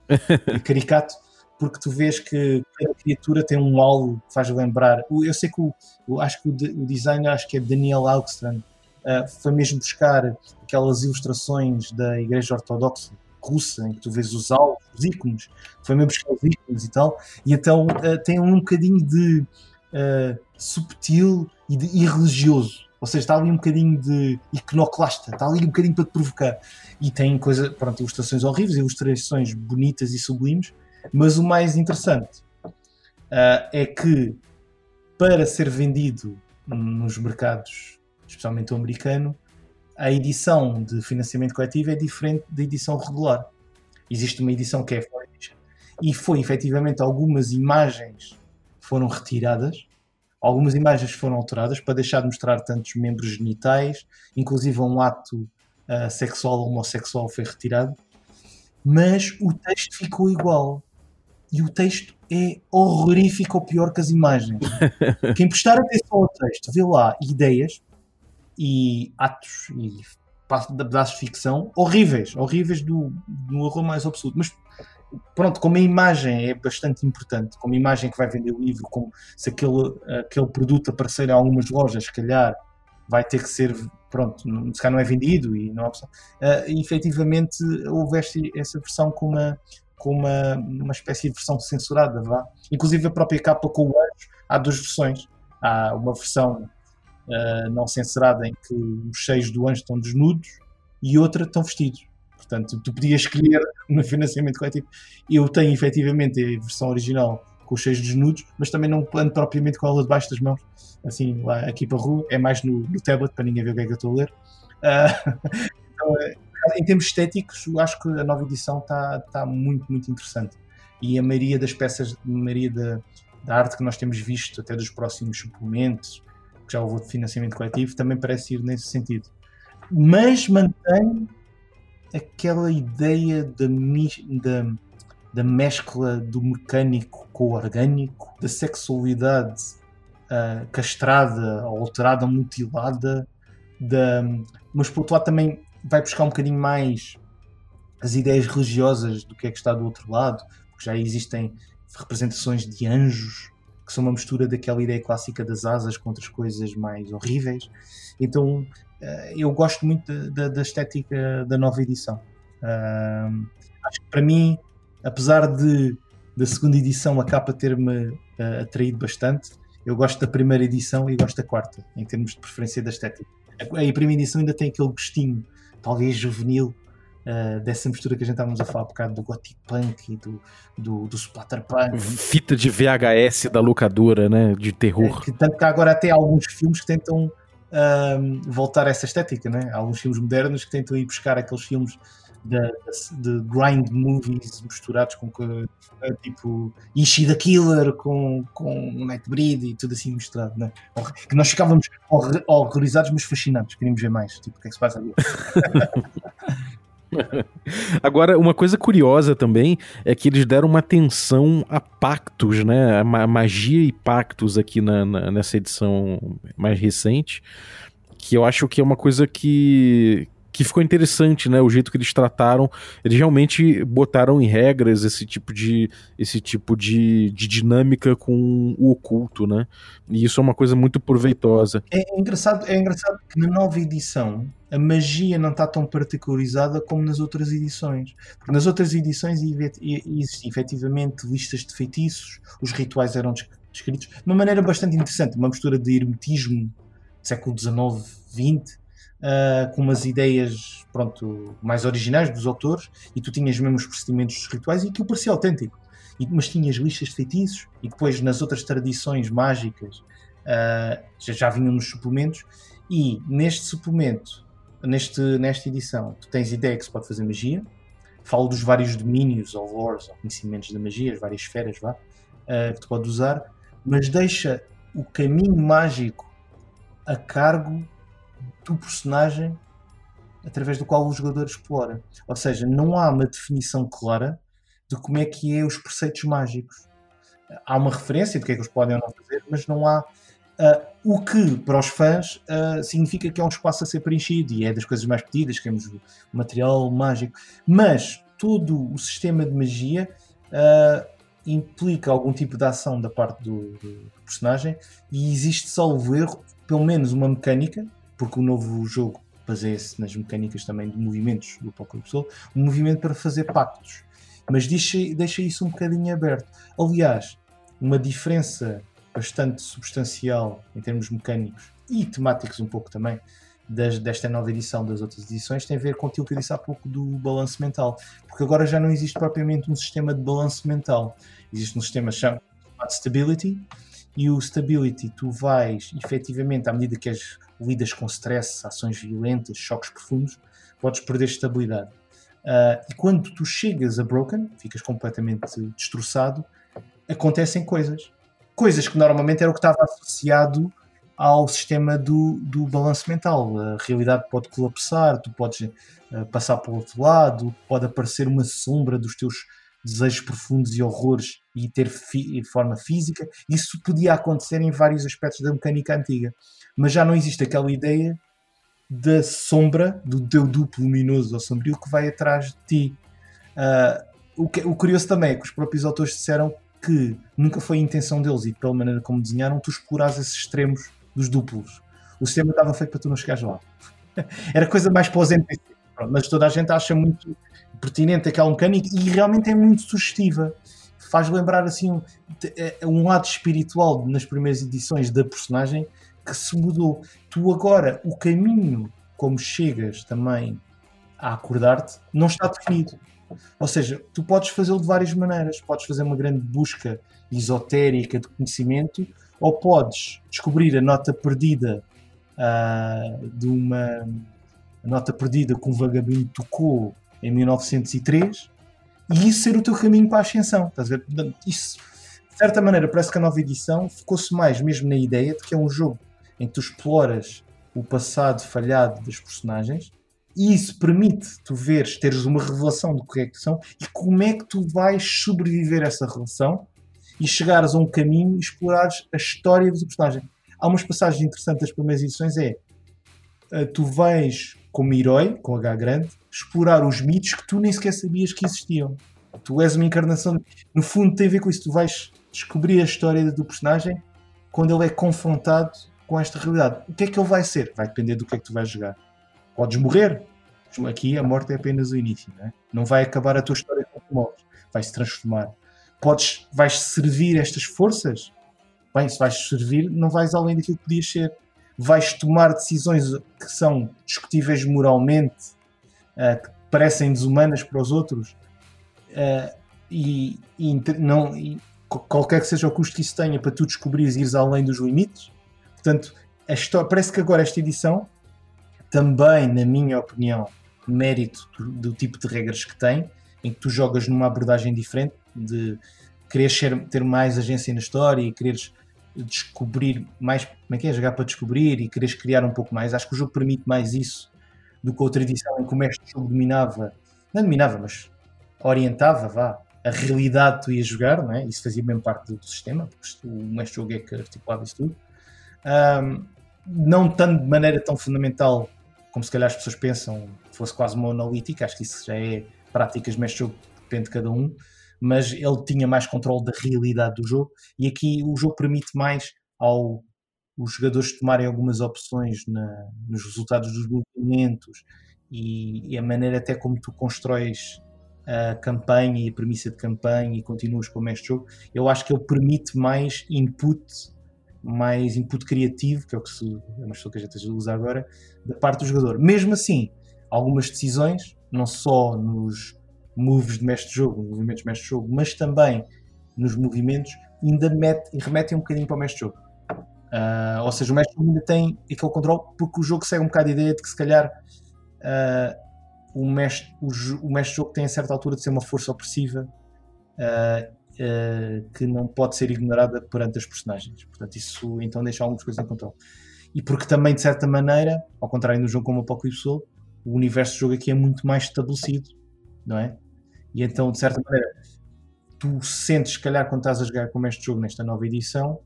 caricato, porque tu vês que a criatura tem um algo que faz lembrar. Eu sei que o, acho que o, o designer, acho que é Daniel Augstrand, uh, foi mesmo buscar aquelas ilustrações da Igreja Ortodoxa russa, em que tu vês os alvos, os ícones, foi mesmo buscar os ícones e tal, e então uh, tem um bocadinho de uh, subtil e de irreligioso. Ou seja, está ali um bocadinho de iconoclasta, está ali um bocadinho para te provocar. E tem coisa, pronto, ilustrações horríveis, ilustrações bonitas e sublimes, mas o mais interessante uh, é que para ser vendido nos mercados, especialmente o americano, a edição de financiamento coletivo é diferente da edição regular. Existe uma edição que é Edition. E foi efetivamente algumas imagens foram retiradas Algumas imagens foram alteradas para deixar de mostrar tantos membros genitais, inclusive um ato uh, sexual ou homossexual foi retirado, mas o texto ficou igual. E o texto é horrorífico ou pior que as imagens. Quem prestar atenção ao texto vê lá ideias e atos e pedaços de ficção horríveis, horríveis do, do horror mais absoluto. Mas pronto, como a imagem é bastante importante, como a imagem que vai vender o livro, como se aquele, aquele produto aparecer em algumas lojas, se calhar vai ter que ser, pronto, se calhar não é vendido e não há opção. Uh, efetivamente houve esta, essa versão com uma, com uma, uma espécie de versão censurada, vá. Inclusive a própria capa com o anjo, há duas versões. Há uma versão uh, não censurada em que os seios do anjo estão desnudos e outra estão vestidos. Portanto, tu podias escolher no financiamento coletivo. Eu tenho efetivamente a versão original com os seios desnudos, mas também não ando propriamente com ela debaixo das mãos, assim, lá aqui para a rua, é mais no, no tablet para ninguém ver o que é que eu estou a ler. Uh, em termos estéticos, eu acho que a nova edição está tá muito, muito interessante. E a maioria das peças, a maioria da, da arte que nós temos visto, até dos próximos suplementos, que já houve financiamento coletivo, também parece ir nesse sentido. Mas mantém aquela ideia da, da, da mescla do mecânico com o orgânico, da sexualidade uh, castrada, alterada, mutilada, da, mas por outro lado também vai buscar um bocadinho mais as ideias religiosas do que é que está do outro lado, porque já existem representações de anjos que são uma mistura daquela ideia clássica das asas com outras coisas mais horríveis. Então eu gosto muito da, da, estética da nova edição. Uh, acho que para mim, apesar de da segunda edição a capa ter-me uh, atraído bastante, eu gosto da primeira edição e gosto da quarta, em termos de preferência da estética. A, a primeira edição ainda tem aquele gostinho, talvez juvenil, uh, dessa mistura que a gente estávamos a falar um bocado do gothic punk e do, do, do splatter punk. Fita de VHS da locadora, né? De terror. É, que, tanto que há agora até alguns filmes que tentam uh, voltar a essa estética, né? Há alguns filmes modernos que tentam ir buscar aqueles filmes de, de, grind movies misturados com eh, tipo Ishi the Killer com, com Nightbreed e tudo assim misturado, né? que nós ficávamos horrorizados mas fascinados, queríamos ver mais, tipo, o que é que se passa ali? Agora, uma coisa curiosa também é que eles deram uma atenção a pactos, né? A magia e pactos aqui na, na, nessa edição mais recente, que eu acho que é uma coisa que, que ficou interessante, né? O jeito que eles trataram, eles realmente botaram em regras esse tipo de esse tipo de, de dinâmica com o oculto, né? E isso é uma coisa muito proveitosa. É engraçado, é engraçado que na nova edição a magia não está tão particularizada como nas outras edições. Porque nas outras edições existem efetivamente listas de feitiços, os rituais eram descritos de uma maneira bastante interessante, uma mistura de hermetismo século XIX, XX uh, com umas ideias pronto, mais originais dos autores, e tu tinhas mesmo os procedimentos rituais e aquilo parecia autêntico. E, mas tinhas listas de feitiços, e depois nas outras tradições mágicas uh, já, já vinham nos suplementos, e neste suplemento, neste, nesta edição, tu tens ideia que se pode fazer magia, falo dos vários domínios ou lores ou conhecimentos da magia, as várias esferas vá, uh, que tu podes usar, mas deixa o caminho mágico a cargo do personagem através do qual o jogador explora. Ou seja, não há uma definição clara de como é que é os preceitos mágicos. Há uma referência de que é que eles podem ou não fazer, mas não há uh, o que para os fãs uh, significa que é um espaço a ser preenchido e é das coisas mais pedidas, temos material mágico. Mas todo o sistema de magia uh, implica algum tipo de ação da parte do, do personagem e existe, salvo erro, pelo menos uma mecânica porque o novo jogo baseia-se nas mecânicas também de movimentos do Apocalypse Soul, um movimento para fazer pactos. Mas deixa, deixa isso um bocadinho aberto. Aliás, uma diferença bastante substancial em termos mecânicos e temáticos um pouco também das, desta nova edição das outras edições tem a ver com aquilo que eu disse há pouco do balanço mental. Porque agora já não existe propriamente um sistema de balanço mental. Existe um sistema chamado Stability e o Stability tu vais efetivamente à medida que és lidas com stress, ações violentas, choques profundos, podes perder estabilidade. Uh, e quando tu chegas a Broken, ficas completamente destroçado, acontecem coisas. Coisas que normalmente era o que estava associado ao sistema do, do balanço mental. A realidade pode colapsar, tu podes uh, passar para o outro lado, pode aparecer uma sombra dos teus desejos profundos e horrores e ter fi forma física. Isso podia acontecer em vários aspectos da mecânica antiga mas já não existe aquela ideia da sombra, do teu duplo luminoso ou sombrio que vai atrás de ti. Uh, o, que, o curioso também é que os próprios autores disseram que nunca foi a intenção deles e pela maneira como desenharam, tu exploras esses extremos dos duplos. O sistema estava feito para tu não chegares lá. Era coisa mais para os. Mas toda a gente acha muito pertinente aquela mecânica e realmente é muito sugestiva. Faz lembrar assim um, é, é um lado espiritual nas primeiras edições da personagem que se mudou. Tu agora, o caminho como chegas também a acordar-te não está definido. Ou seja, tu podes fazê-lo de várias maneiras. Podes fazer uma grande busca esotérica de conhecimento, ou podes descobrir a nota perdida uh, de uma nota perdida que um vagabundo tocou em 1903 e isso ser o teu caminho para a ascensão. Estás a ver? Isso, de certa maneira, parece que a nova edição focou-se mais mesmo na ideia de que é um jogo em que tu exploras o passado falhado dos personagens e isso permite tu veres, teres uma revelação do que é que são e como é que tu vais sobreviver a essa relação e chegares a um caminho e explorares a história do personagem. Há umas passagens interessantes das primeiras edições, é eh, tu vais como herói, com H grande, explorar os mitos que tu nem sequer sabias que existiam. Tu és uma encarnação, no fundo tem a ver com isso, tu vais descobrir a história do personagem quando ele é confrontado com esta realidade. O que é que ele vai ser? Vai depender do que é que tu vais jogar. Podes morrer. Aqui a morte é apenas o início. Não, é? não vai acabar a tua história com tu morres. Vai se transformar. Podes, vais servir estas forças? Bem, se vais servir, não vais além daquilo que podias ser. Vais tomar decisões que são discutíveis moralmente, que parecem desumanas para os outros, uh, e, e, não, e qualquer que seja o custo que isso tenha para tu descobrires e ires além dos limites. Portanto, história, parece que agora esta edição também, na minha opinião, mérito do, do, tipo de regras que tem, em que tu jogas numa abordagem diferente, de quereres ser, ter mais agência na história e quereres descobrir mais, como é que é, jogar para descobrir e quereres criar um pouco mais. Acho que o jogo permite mais isso do que outra edição em que o mestre jogo dominava, não dominava, mas orientava, vá, a realidade que tu ias jogar, não é? isso fazia mesmo parte do, sistema, porque o mestre jogo é que articulava isso tudo. Um, não tanto de maneira tão fundamental como se calhar as pessoas pensam, fosse quase monolítica, acho que isso já é práticas mestre jogo, depende de cada um, mas ele tinha mais controle da realidade do jogo e aqui o jogo permite mais ao os jogadores tomarem algumas opções na, nos resultados dos movimentos e, e, a maneira até como tu constróis a campanha e a premissa de campanha e continuas com este jogo, eu acho que ele permite mais input, mais input criativo, que é o que se, é uma que a gente usa agora, da parte do jogador. Mesmo assim, algumas decisões, não só nos moves de mestre de jogo, movimentos de mestre de jogo, mas também nos movimentos, ainda mete, remetem um bocadinho para o mestre de jogo. Uh, ou seja, o mestre ainda tem aquele controle porque o jogo segue um bocado a ideia de que se calhar uh, o, mestre, o, o mestre jogo tem a certa altura de ser uma força opressiva uh, que não pode ser ignorada perante as personagens. Portanto, isso então deixa algumas coisas em controle. E porque também, de certa maneira, ao contrário do jogo como Apocalypse Soul, o universo do jogo aqui é muito mais estabelecido, não é? E então, de certa maneira, tu sentes, se calhar, quando estás a jogar com este jogo nesta nova edição,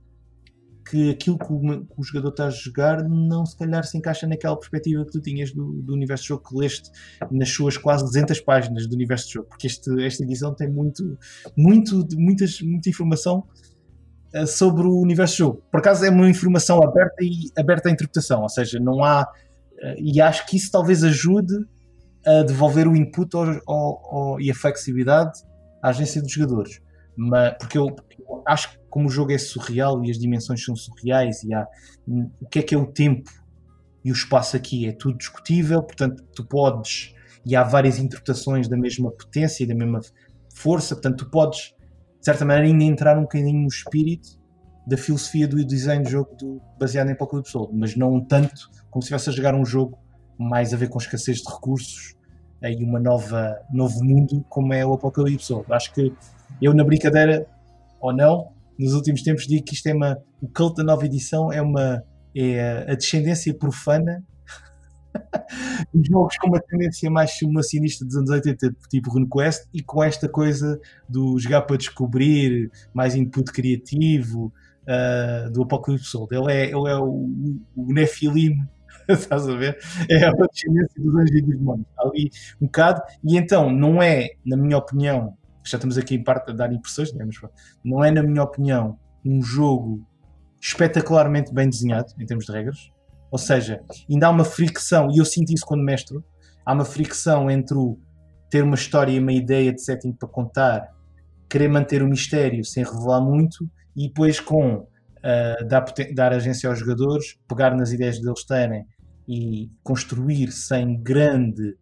que aquilo que o, que o, jogador está a jogar não se calhar se encaixa naquela perspectiva que tu tinhas do, do universo de jogo que leste nas suas quase 200 páginas do universo de jogo, porque este, esta edição tem muito, muito, muitas, muita informação uh, sobre o universo de jogo. Por acaso é uma informação aberta e aberta à interpretação, ou seja, não há uh, e acho que isso talvez ajude a devolver o input ao, ao, ao, e a flexibilidade à agência dos jogadores. Mas, porque eu, eu, acho que como o jogo é surreal e as dimensões são surreais e há, o que é que é o tempo e o espaço aqui é tudo discutível, portanto tu podes e há várias interpretações da mesma potência e da mesma força, portanto tu podes de certa maneira ainda entrar um bocadinho no espírito da filosofia do design do jogo do, baseado em Apocalypse World, mas não tanto como se estivesse a jogar um jogo mais a ver com escassez de recursos e uma nova novo mundo como é o Apocalipse. Acho que eu na brincadeira ou não, nos últimos tempos digo que isto é uma o cult da nova edição é uma é a descendência profana dos jogos com uma tendência mais simulacionista dos anos 80, tipo RuneQuest, e com esta coisa do jogar para descobrir, mais input criativo, uh, do Apocalipse Soul. Ele é, ele é o, o Nephilim estás a ver? É a descendência dos anjos e dos demónios. Ali um bocado. E então, não é, na minha opinião, Já estamos aqui em parte a dar impressões, né? mas não é, na minha opinião, um jogo espetacularmente bem desenhado em termos de regras. Ou seja, ainda há uma fricção, e eu sinto isso quando mestro, há uma fricção entre o ter uma história e uma ideia de setting para contar, querer manter o mistério sem revelar muito, e depois com uh, dar, dar agência aos jogadores, pegar nas ideias deles terem e construir sem grande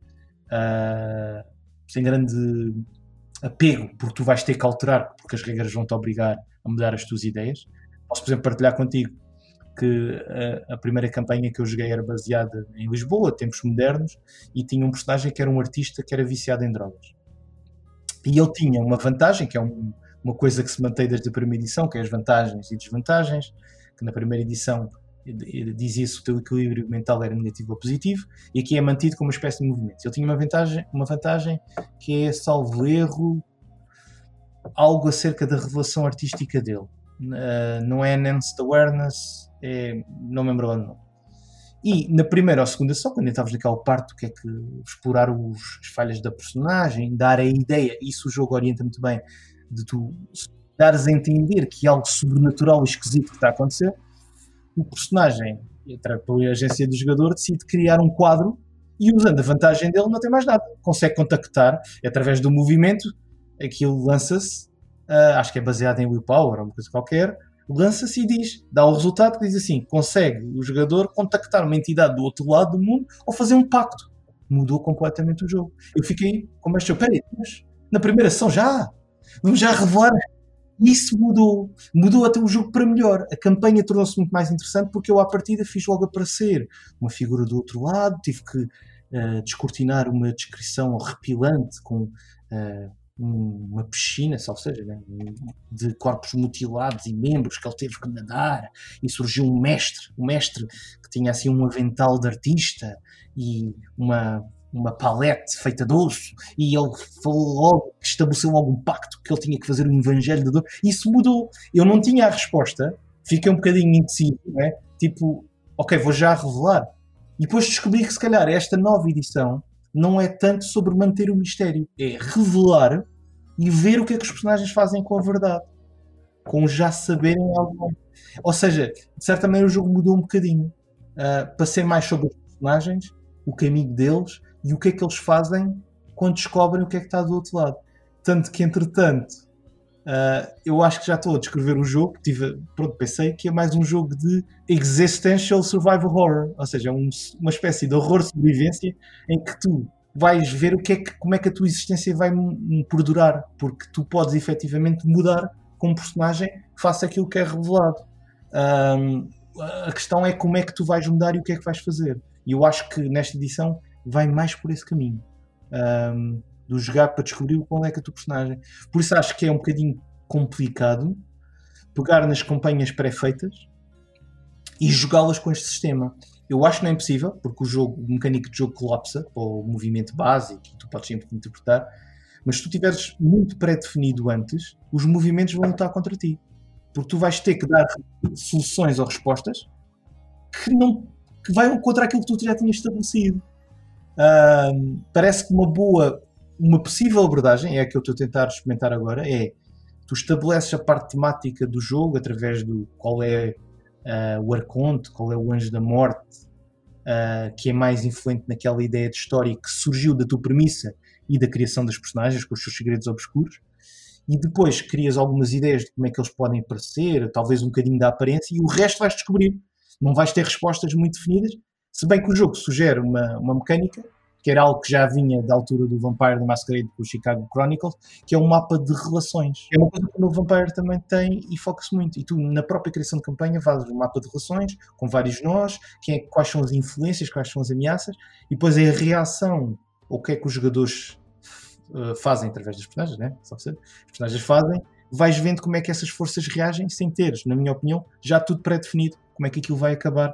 uh, sem grande apego, porque tu vais ter que alterar, porque as regras vão te obrigar a mudar as tuas ideias. Posso, por exemplo, partilhar contigo que a, a, primeira campanha que eu joguei era baseada em Lisboa, tempos modernos, e tinha um personagem que era um artista que era viciado em drogas. E ele tinha uma vantagem, que é um, uma coisa que se mantém desde a primeira edição, que é as vantagens e desvantagens, que na primeira edição dizia se o teu equilíbrio mental era negativo ou positivo, e aqui é mantido como uma espécie de movimento. Ele tinha uma vantagem, uma vantagem que é, salvo erro, algo acerca da revelação artística dele. Uh, não é Enhanced Awareness, é, não me lembro o nome. E na primeira ou segunda sessão, quando estavas naquela parte que é que explorar os, as falhas da personagem, dar a ideia, isso o jogo orienta muito bem, de tu dares a entender que algo sobrenatural e esquisito que está a acontecer, o personagem, pela agência do jogador, decide criar um quadro e usando a vantagem dele não tem mais nada. Consegue contactar através do movimento, aquilo lança-se, uh, acho que é baseado em willpower ou uma coisa qualquer, lança-se e diz, dá o resultado que diz assim, consegue o jogador contactar uma entidade do outro lado do mundo ou fazer um pacto. Mudou completamente o jogo. Eu fiquei com mais peraí, mas na primeira sessão já? Vamos já revelar isso mudou. Mudou até o jogo para melhor. A campanha tornou-se muito mais interessante porque eu, à partida, fiz logo aparecer uma figura do outro lado, tive que uh, descortinar uma descrição horripilante com uh, uma piscina, ou seja, né, de corpos mutilados e membros que ele teve que nadar, e surgiu um mestre, um mestre que tinha assim um avental de artista e uma uma palete feita de osso e ele falou logo, estabeleceu logo um pacto que ele tinha que fazer o evangelho da dor. Isso mudou. Eu não tinha a resposta, fiquei um bocadinho indeciso, é? tipo, ok, vou já revelar. E depois descobri que se calhar esta nova edição não é tanto sobre manter o mistério, é revelar e ver o que é que os personagens fazem com a verdade, com já saberem algo. Ou seja, de certa maneira o jogo mudou um bocadinho uh, para ser mais sobre os personagens, o caminho deles e o que é que eles fazem quando descobrem o que é que está do outro lado. Tanto que, entretanto, uh, eu acho que já estou a descrever o jogo, tive, pronto, pensei que é mais um jogo de existential survival horror, ou seja, um, uma espécie de horror sobrevivência em que tu vais ver o que é que, como é que a tua existência vai perdurar, porque tu podes efetivamente mudar como personagem face aquilo que é revelado. Um, a questão é como é que tu vais mudar e o que é que vais fazer. E eu acho que nesta edição vai mais por esse caminho. Um, do jogar para descobrir qual é que é o teu personagem. Por isso acho que é um bocadinho complicado pegar nas campanhas pré-feitas e jogá-las com este sistema. Eu acho que não é impossível, porque o jogo, o mecânico de jogo colapsa, ou o movimento básico, tu podes sempre interpretar, mas se tu tiveres muito pré-definido antes, os movimentos vão lutar contra ti. Porque tu vais ter que dar soluções ou respostas que não que vai contra aquilo que tu já tinhas estabelecido. Uh, parece que uma boa, uma possível abordagem, é a que eu estou a tentar experimentar agora, é tu estabeleces a parte temática do jogo através do qual é uh, o arconte, qual é o anjo da morte, uh, que é mais influente naquela ideia de história que surgiu da tua premissa e da criação dos personagens com os seus segredos obscuros. E depois crias algumas ideias de como é que eles podem aparecer, talvez um bocadinho da aparência, e o resto vais descobrir. Não vais ter respostas muito definidas, se bem que o jogo sugere uma, uma mecânica, que era algo que já vinha da altura do Vampire the Masquerade com o Chicago Chronicles, que é um mapa de relações. É uma coisa que o novo Vampire também tem e foca-se muito. E tu, na própria criação de campanha, fazes um mapa de relações com vários nós, quem é, quais são as influências, quais são as ameaças, e depois é a reação, o que é que os jogadores uh, fazem através dos personagens, né? Só ser, os personagens fazem, vais vendo como é que essas forças reagem sem teres, na minha opinião, já tudo pré-definido, como é que aquilo vai acabar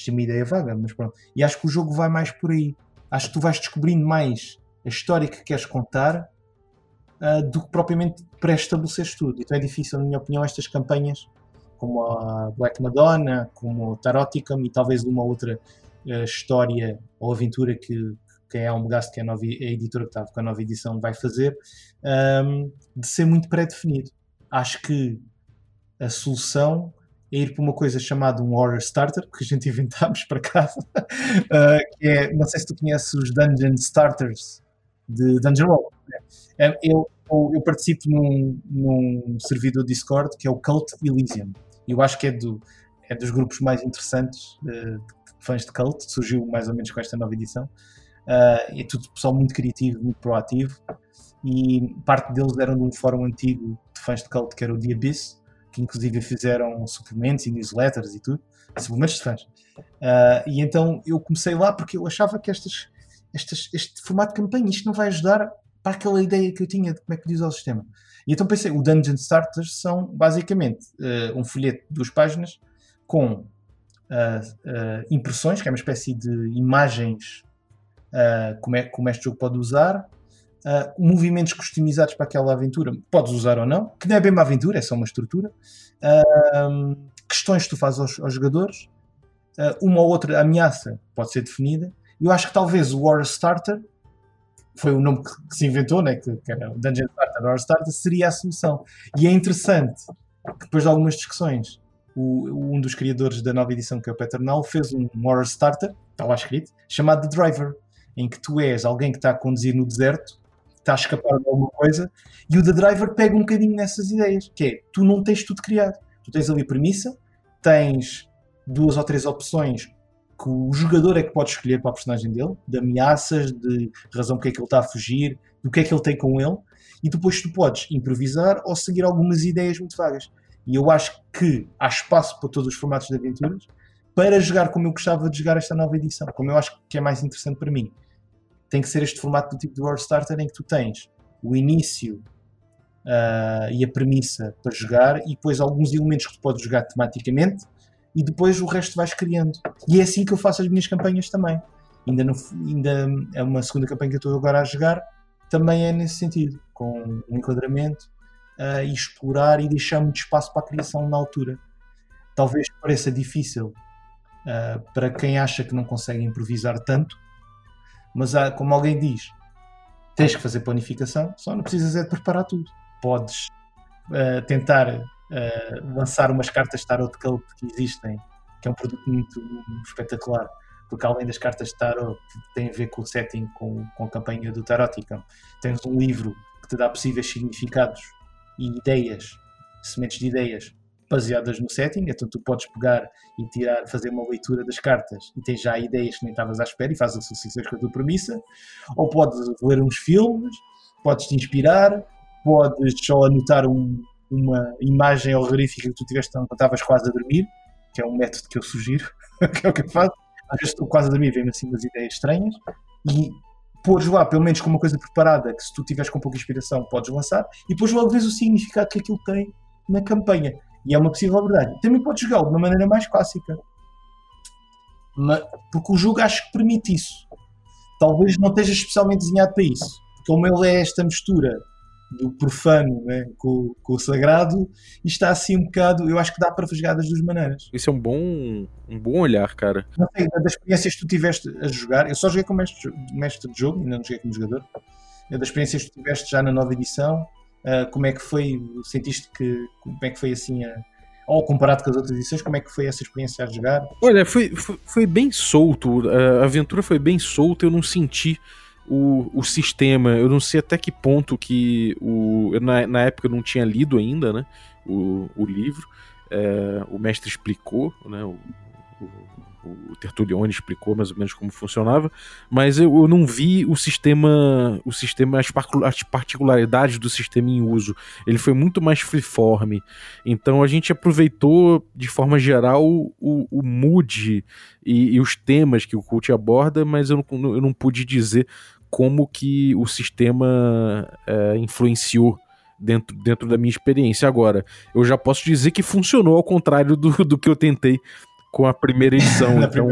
Ter uma ideia vaga, mas pronto. E acho que o jogo vai mais por aí. Acho que tu vais descobrindo mais a história que queres contar uh, do que propriamente pré-estabeleceres tudo. Então é difícil, na minha opinião, estas campanhas, como a Black Madonna, como Taroticum e talvez uma outra uh, história ou aventura que, quem é a Omegast, que é a, nova, a editora que estava com a nova edição, vai fazer, um, de ser muito pré-definido. Acho que a solução é ir para uma coisa chamada um Horror Starter, que a gente inventámos para casa, uh, que é, não sei se tu conheces os Dungeon Starters de Dungeon Roll. É, eu, eu, participo num, num servidor Discord que é o Cult Elysium. Eu acho que é, do, é dos grupos mais interessantes uh, de fãs de Cult, surgiu mais ou menos com esta nova edição. Uh, é tudo pessoal muito criativo, muito proativo. E parte deles eram de um fórum antigo de fãs de Cult que era o The Abyss, que inclusive fizeram suplementos e newsletters e tudo, suplementos de fãs. Uh, e então eu comecei lá porque eu achava que estas, estas, este formato de campanha, isto não vai ajudar para aquela ideia que eu tinha de como é que diz o sistema. E então pensei, o Dungeon Starters são basicamente uh, um folheto de duas páginas com uh, impressões, que é uma espécie de imagens como, é, como este jogo pode usar, uh, movimentos customizados para aquela aventura, podes usar ou não, que não é bem uma aventura, é só uma estrutura, uh, questões que tu fazes aos, aos jogadores, uh, uma ou outra ameaça pode ser definida. Eu acho que talvez o War Starter foi o nome que, que se inventou, né, que, que, era o Dungeon Starter, War Starter, seria a solução. E é interessante que depois de algumas discussões, o, um dos criadores da nova edição, que é o Peternal, fez um War Starter, está lá escrito, chamado The Driver, em que tu és alguém que está a conduzir no deserto está a escapar de alguma coisa, e o The Driver pega um bocadinho nessas ideias, que é, tu não tens tudo criado, tu tens ali premissa, tens duas ou três opções que o jogador é que pode escolher para a personagem dele, de ameaças, de razão porque é que ele está a fugir, do que é que ele tem com ele, e depois tu podes improvisar ou seguir algumas ideias muito vagas. E eu acho que há espaço para todos os formatos de aventuras para jogar como eu gostava de jogar esta nova edição, como eu acho que é mais interessante para mim tem que ser este formato do tipo de World Starter em que tu tens o início uh, e a premissa para jogar e depois alguns elementos que tu podes jogar tematicamente e depois o resto vais criando. E é assim que eu faço as minhas campanhas também. Ainda, ainda é uma segunda campanha que eu estou agora a jogar, também é nesse sentido, com um enquadramento uh, e explorar e deixar muito espaço para a criação na altura. Talvez pareça difícil uh, para quem acha que não consegue improvisar tanto, mas há, como alguém diz, tens que fazer planificação, só não precisas é de preparar tudo. Podes uh, tentar uh, lançar umas cartas Tarot que existem, que é um produto muito espetacular, porque além das cartas Tarot, têm a ver com o setting, com, com a campanha do Taroticam, tens um livro que te dá possíveis significados e ideias, sementes de ideias baseadas no setting, então tu podes pegar e tirar, fazer uma leitura das cartas e tens já ideias que nem estavas à espera e fazes associações com a tua premissa, ou podes ler uns filmes, podes te inspirar, podes só anotar um, uma imagem horrorífica que tu tiveste quando estavas quase a dormir, que é um método que eu sugiro, que é o que eu faço. Às vezes estou quase a dormir, vem-me assim umas ideias estranhas e pôres lá, pelo menos com uma coisa preparada, que se tu tiveres com pouca inspiração podes lançar, e depois logo vês o significado que aquilo tem na campanha. E é uma possível verdade. Também podes jogá-lo de uma maneira mais clássica. Mas, porque o jogo acho que permite isso. Talvez não esteja especialmente desenhado para isso. Como ele é esta mistura do profano né, com, com, o sagrado e está assim um bocado. Eu acho que dá para jogar das duas maneiras. Isso é um bom, um bom olhar, cara. Não sei, das experiências que tu tiveste a jogar, eu só joguei como mestre, mestre de jogo, ainda não joguei como jogador. Das experiências que tu tiveste já na nova edição, Uh, como é que foi? Sentiste que como é que foi assim a, ou comparado com as outras edições, como é que foi essa experiência a jogar? Olha, foi, foi, foi bem solto, a aventura foi bem solta, eu não senti o, o sistema, eu não sei até que ponto que o, na, na época eu não tinha lido ainda, né, o, o livro, é, o mestre explicou, né, o, o Tertulione explicou mais ou menos como funcionava, mas eu, eu não vi o sistema, o sistema as, particularidades do sistema em uso. Ele foi muito mais freeform. Então a gente aproveitou de forma geral o, o mood e, e, os temas que o Cult aborda, mas eu não, eu não pude dizer como que o sistema é, influenciou dentro, dentro da minha experiência. Agora, eu já posso dizer que funcionou ao contrário do, do que eu tentei com a primeira edição. então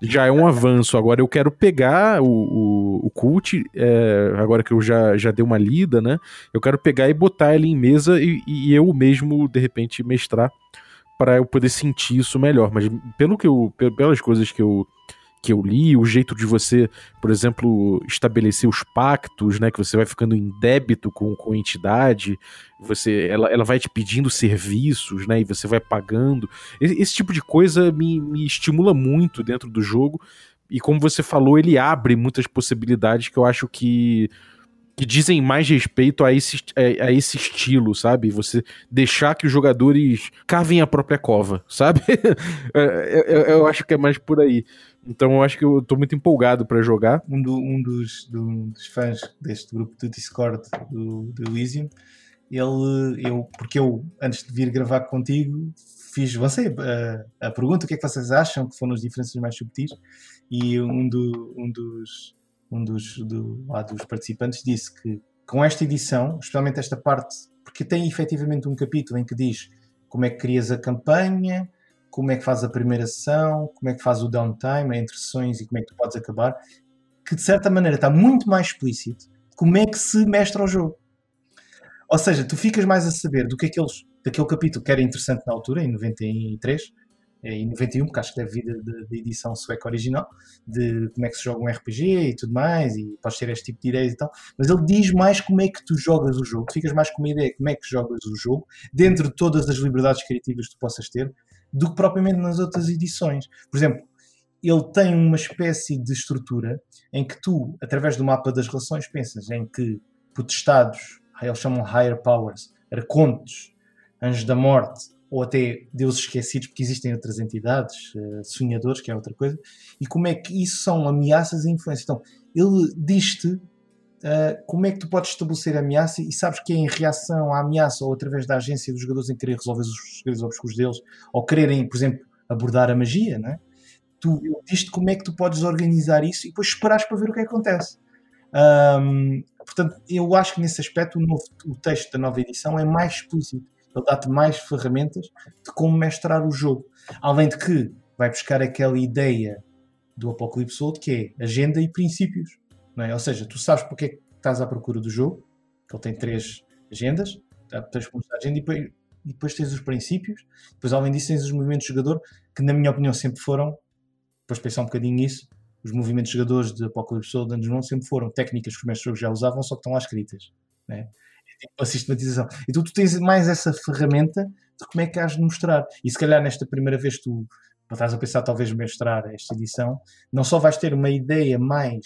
já é um avanço. Agora eu quero pegar o, o, o Cult, é, agora que eu já, já dei uma lida, né? Eu quero pegar e botar ele em mesa e, e eu mesmo, de repente, mestrar para eu poder sentir isso melhor. Mas pelo que eu, pelas coisas que eu que eu li, o jeito de você, por exemplo, estabelecer os pactos, né, que você vai ficando em débito com, com a entidade, você, ela, ela vai te pedindo serviços, né, e você vai pagando. Esse, esse tipo de coisa me, me estimula muito dentro do jogo, e como você falou, ele abre muitas possibilidades que eu acho que que dizem mais respeito a esse, a, a, esse estilo, sabe? Você deixar que os jogadores cavem a própria cova, sabe? É, eu, eu, acho que é mais por aí. Então eu acho que eu tô muito empolgado para jogar. Um, do, um dos, do, dos, fãs deste grupo do Discord do, do Elysium, ele, eu, porque eu, antes de vir gravar contigo, fiz você a, a pergunta: o que é que vocês acham que foram as diferenças mais subtis? E um, do, um dos um dos, do, lá dos participantes disse que com esta edição, especialmente esta parte, porque tem efetivamente um capítulo em que diz como é que crias a campanha, como é que faz a primeira sessão, como é que faz o downtime, entre sessões e como é que tu podes acabar, que de certa maneira está muito mais explícito como é que se mestra o jogo. Ou seja, tu ficas mais a saber do que aqueles, daquele capítulo que era interessante na altura, em 93, é em 91, porque acho que deve vir da edição sueca original, de como é que se joga um RPG e tudo mais, e podes ter este tipo de ideias e tal, mas ele diz mais como é que tu jogas o jogo, tu ficas mais com uma ideia de como é que jogas o jogo, dentro de todas as liberdades criativas que tu possas ter, do que propriamente nas outras edições. Por exemplo, ele tem uma espécie de estrutura em que tu, através do mapa das relações, pensas em que potestados, eles chamam higher powers, arcontes, anjos da morte, ou até deuses esquecidos, porque existem outras entidades, uh, sonhadores, que é outra coisa, e como é que isso são ameaças e influências. Então, ele diz-te uh, como é que tu podes estabelecer a ameaça e sabes que é em reação à ameaça ou através da agência dos jogadores em querer resolver os segredos obscuros deles, ou quererem, por exemplo, abordar a magia, não é? Tu, diz-te como é que tu podes organizar isso e depois esperares para ver o que acontece. Um, portanto, eu acho que nesse aspecto o, novo, o texto da nova edição é mais explícito ele dá-te mais ferramentas de como mestrar o jogo. Além de que vai buscar aquela ideia do Apocalipse World que é agenda e princípios. É? Ou seja, tu sabes porque é que estás à procura do jogo, que ele tem três agendas, tens a agenda e depois, e depois tens os princípios, depois além disso tens os movimentos de jogador, que na minha opinião sempre foram, depois pensar um bocadinho nisso, os movimentos de jogadores de Apocalipse World Dungeons sempre foram técnicas que os mestres já usavam, só que estão lá escritas. Né? Tipo a sistematização. Então tu tens mais essa ferramenta de como é que has de mostrar. E se calhar nesta primeira vez tu estás a pensar talvez mestrar esta edição, não só vais ter uma ideia mais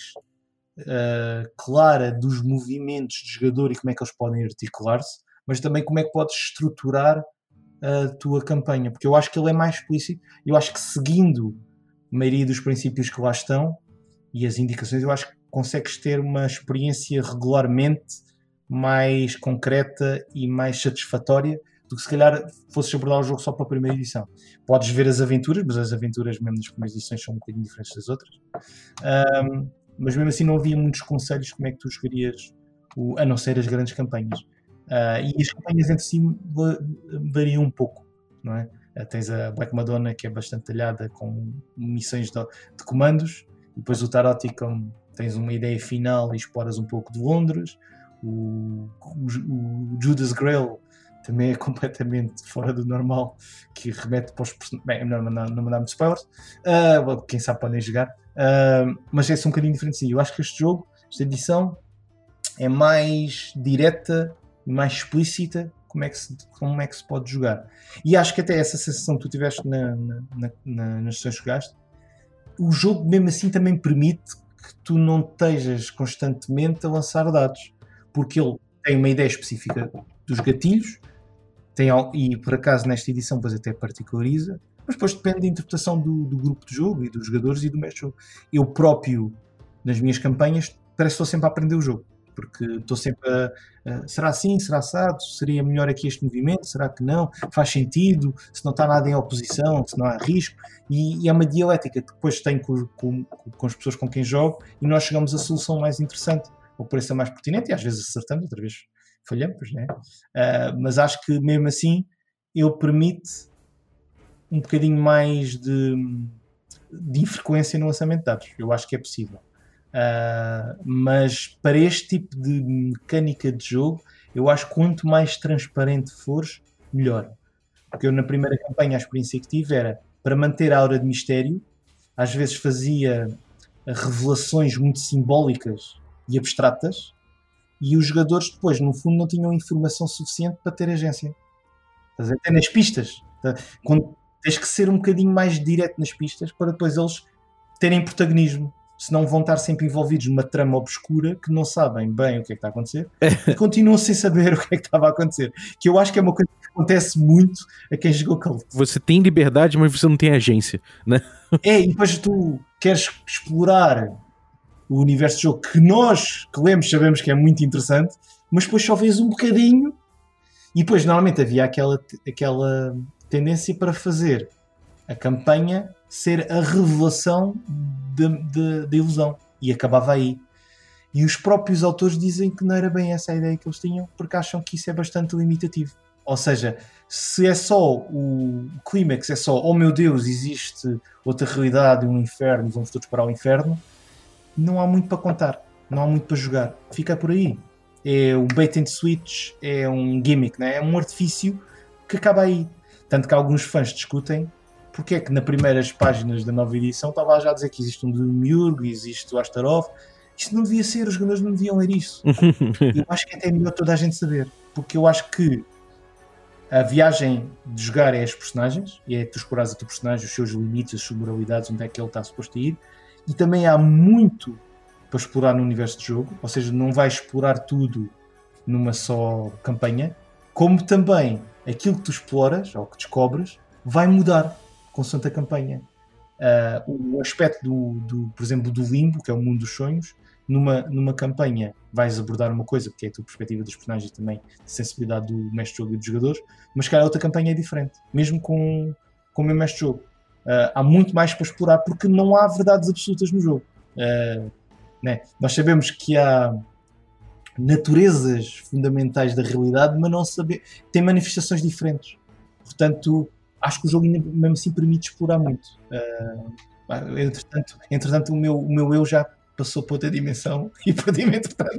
uh, clara dos movimentos de jogador e como é que eles podem articular-se, mas também como é que podes estruturar a tua campanha, porque eu acho que ele é mais explícito, eu acho que seguindo a maioria dos princípios que lá estão e as indicações, eu acho que consegues ter uma experiência regularmente mais concreta e mais satisfatória do que se calhar fosses abordar o jogo só para a primeira edição. Podes ver as aventuras, mas as aventuras mesmo nas primeiras edições são um bocadinho diferentes das outras. Um, mas mesmo assim não havia muitos conselhos como é que tu escolhias, o, a não ser as grandes campanhas. Uh, e as campanhas entre si variam um pouco, não é? Uh, tens a Black Madonna que é bastante talhada com missões de, de comandos, depois o Taroticon tens uma ideia final e exploras um pouco de Londres. O, o, Judas Grail também é completamente fora do normal, que remete para os Bem, não, não, não dá muito spoilers, uh, quem sabe podem jogar, uh, mas é um bocadinho diferente. Sim. Eu acho que este jogo, esta edição, é mais direta e mais explícita como é, que se, como é que se pode jogar. E acho que até essa sensação que tu tiveste na, na, na nas sessões que jogaste, o jogo mesmo assim também permite que tu não estejas constantemente a lançar dados porque ele tem uma ideia específica dos gatilhos, tem, e por acaso nesta edição depois até particulariza, mas depois depende da interpretação do, do grupo de jogo e dos jogadores e do mestre jogo. Eu próprio, nas minhas campanhas, parece que estou sempre a aprender o jogo, porque estou sempre a, a será assim, será assado, seria melhor aqui este movimento, será que não, faz sentido, se não está nada em oposição, se não há risco, e, e é uma dialética que depois tenho com, com, com as pessoas com quem jogo e nós chegamos à solução mais interessante o preço é mais pertinente e às vezes acertamos, outra vez falhamos, né? Uh, mas acho que mesmo assim ele permite um bocadinho mais de, de infrequência no lançamento de dados. Eu acho que é possível. Uh, mas para este tipo de mecânica de jogo, eu acho que quanto mais transparente fores, melhor. Porque eu na primeira campanha a experiência que tive era para manter a aura de mistério, às vezes fazia revelações muito simbólicas e abstratas, e os jogadores depois, no fundo, não tinham informação suficiente para ter agência. Até nas pistas. Tá? Quando tens que ser um bocadinho mais direto nas pistas para depois eles terem protagonismo. Senão vão estar sempre envolvidos numa trama obscura que não sabem bem o que é que está a acontecer e continuam sem saber o que é que estava a acontecer. Que eu acho que é uma coisa que acontece muito a quem jogou Cult. Você tem liberdade, mas você não tem agência, né? É, e depois tu queres explorar o universo de jogo que nós que lemos sabemos que é muito interessante, mas depois só vês um bocadinho e depois normalmente havia aquela, aquela tendência para fazer a campanha ser a revelação da ilusão e acabava aí. E os próprios autores dizem que não era bem essa a ideia que eles tinham, porque acham que isso é bastante limitativo. Ou seja, se é só o clímax, é só, oh meu Deus, existe outra realidade, um inferno, vamos todos para o inferno, não há muito para contar, não há muito para jogar. Fica por aí. É um bait and switch, é um gimmick, né? é um artifício que acaba aí. Tanto que alguns fãs discutem porque é que nas primeiras páginas da nova edição estava já a dizer que existe um Demiurgo, existe o Astaroth. Isto não devia ser, os jogadores não deviam ler isso. eu acho que até é melhor toda a gente saber, porque eu acho que a viagem de jogar é as personagens, e é tu explorares a tua personagem, os seus limites, as suas moralidades, onde é que ele está suposto a ir, e também há muito para explorar no universo de jogo, ou seja, não vais explorar tudo numa só campanha, como também aquilo que tu exploras ou que descobres vai mudar consoante a campanha. Uh, o aspecto do, do, por exemplo, do limbo, que é o mundo dos sonhos, numa, numa campanha vais abordar uma coisa, porque é a tua perspectiva dos personagens também, de sensibilidade do mestre jogo e dos jogadores, mas cara, a outra campanha é diferente, mesmo com, com o meu mestre jogo. Uh, há muito mais para explorar porque não há verdades absolutas no jogo. Uh, né? Nós sabemos que há naturezas fundamentais da realidade, mas não saber tem manifestações diferentes. Portanto, acho que o jogo ainda mesmo assim permite explorar muito. Uh, entretanto, entretanto o, meu, o meu eu já passou para outra dimensão e perdi-me entretanto.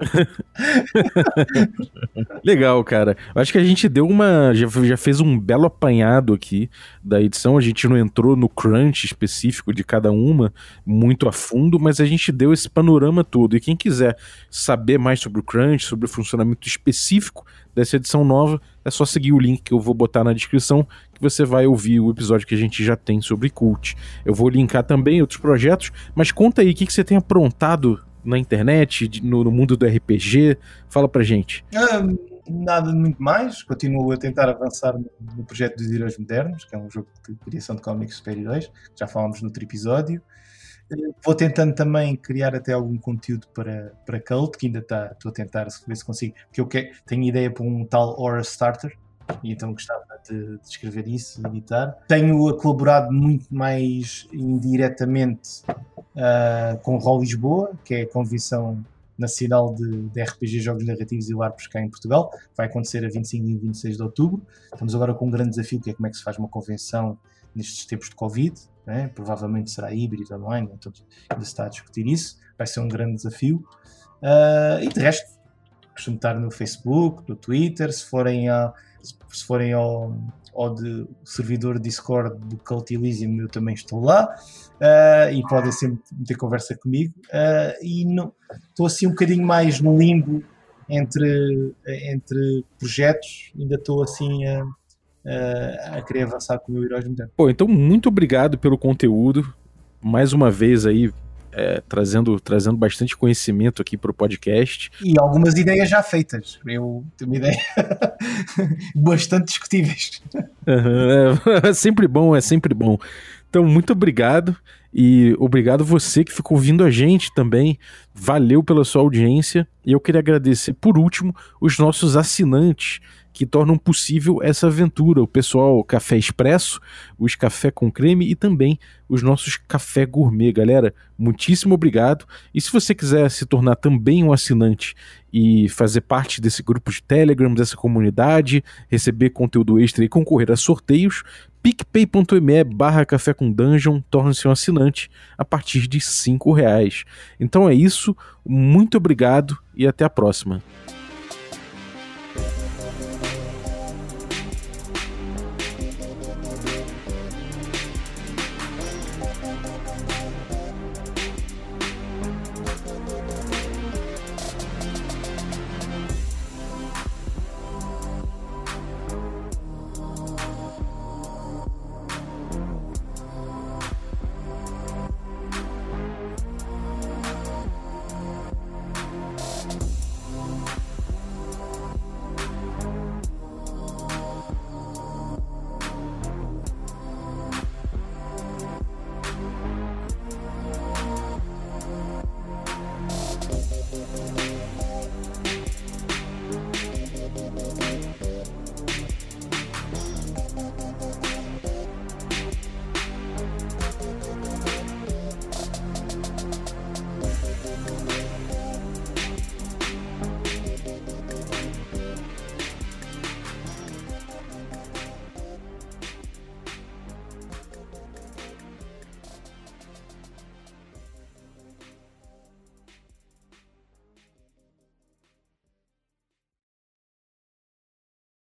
Legal, cara. Acho que a gente deu uma. Já, já fez um belo apanhado aqui da edição. A gente não entrou no crunch específico de cada uma muito a fundo, mas a gente deu esse panorama todo. E quem quiser saber mais sobre o crunch, sobre o funcionamento específico dessa edição nova, é só seguir o link que eu vou botar na descrição, que você vai ouvir o episódio que a gente já tem sobre cult. Eu vou linkar também outros projetos, mas conta aí o que, que você tem aprontado na internet, no, no mundo do RPG. Fala pra gente. Ah, nada muito mais. Continuo a tentar avançar no, projeto dos Heróis Modernos, que é um jogo de criação de cómics super-heróis, já falámos no outro episódio. Vou tentando também criar até algum conteúdo para, para Cult, que ainda está, estou a tentar ver se consigo, porque eu quero, tenho ideia para um tal Aura Starter, e então gostava de, de escrever isso e editar. Tenho colaborado muito mais indiretamente uh, com o Roll Lisboa, que é a convenção nacional de, de RPG, Jogos Narrativos e LARPs cá em Portugal. Vai acontecer a 25 e 26 de outubro. Estamos agora com um grande desafio, que é como é que se faz uma convenção nestes tempos de Covid né? provavelmente será híbrido online, então ainda está a discutir isso, vai ser um grande desafio. Uh, e de resto, costumo estar no Facebook, no Twitter, se forem, a, se forem ao, ao de, servidor Discord do Cult Elysium, eu também estou lá. Uh, e podem sempre ter conversa comigo. Uh, e estou assim um bocadinho mais no limbo entre, entre projetos, ainda estou assim a uh, a querer avançar com o meu herói de tempo. Pô, então muito obrigado pelo conteúdo. Mais uma vez aí, é, trazendo, trazendo bastante conhecimento aqui para o podcast. E algumas ideias já feitas. Eu tenho uma ideia bastante discutíveis. Uhum, é, é sempre bom, é sempre bom. Então, muito obrigado. E obrigado você que ficou ouvindo a gente também. Valeu pela sua audiência. E eu queria agradecer, por último, os nossos assinantes que tornam possível essa aventura. O pessoal Café Expresso, os Café com Creme e também os nossos Café Gourmet. Galera, muitíssimo obrigado. E se você quiser se tornar também um assinante e fazer parte desse grupo de Telegram, dessa comunidade, receber conteúdo extra e concorrer a sorteios, picpay.me barra café com dungeon torne-se um assinante a partir de cinco reais. Então é isso, muito obrigado e até a próxima.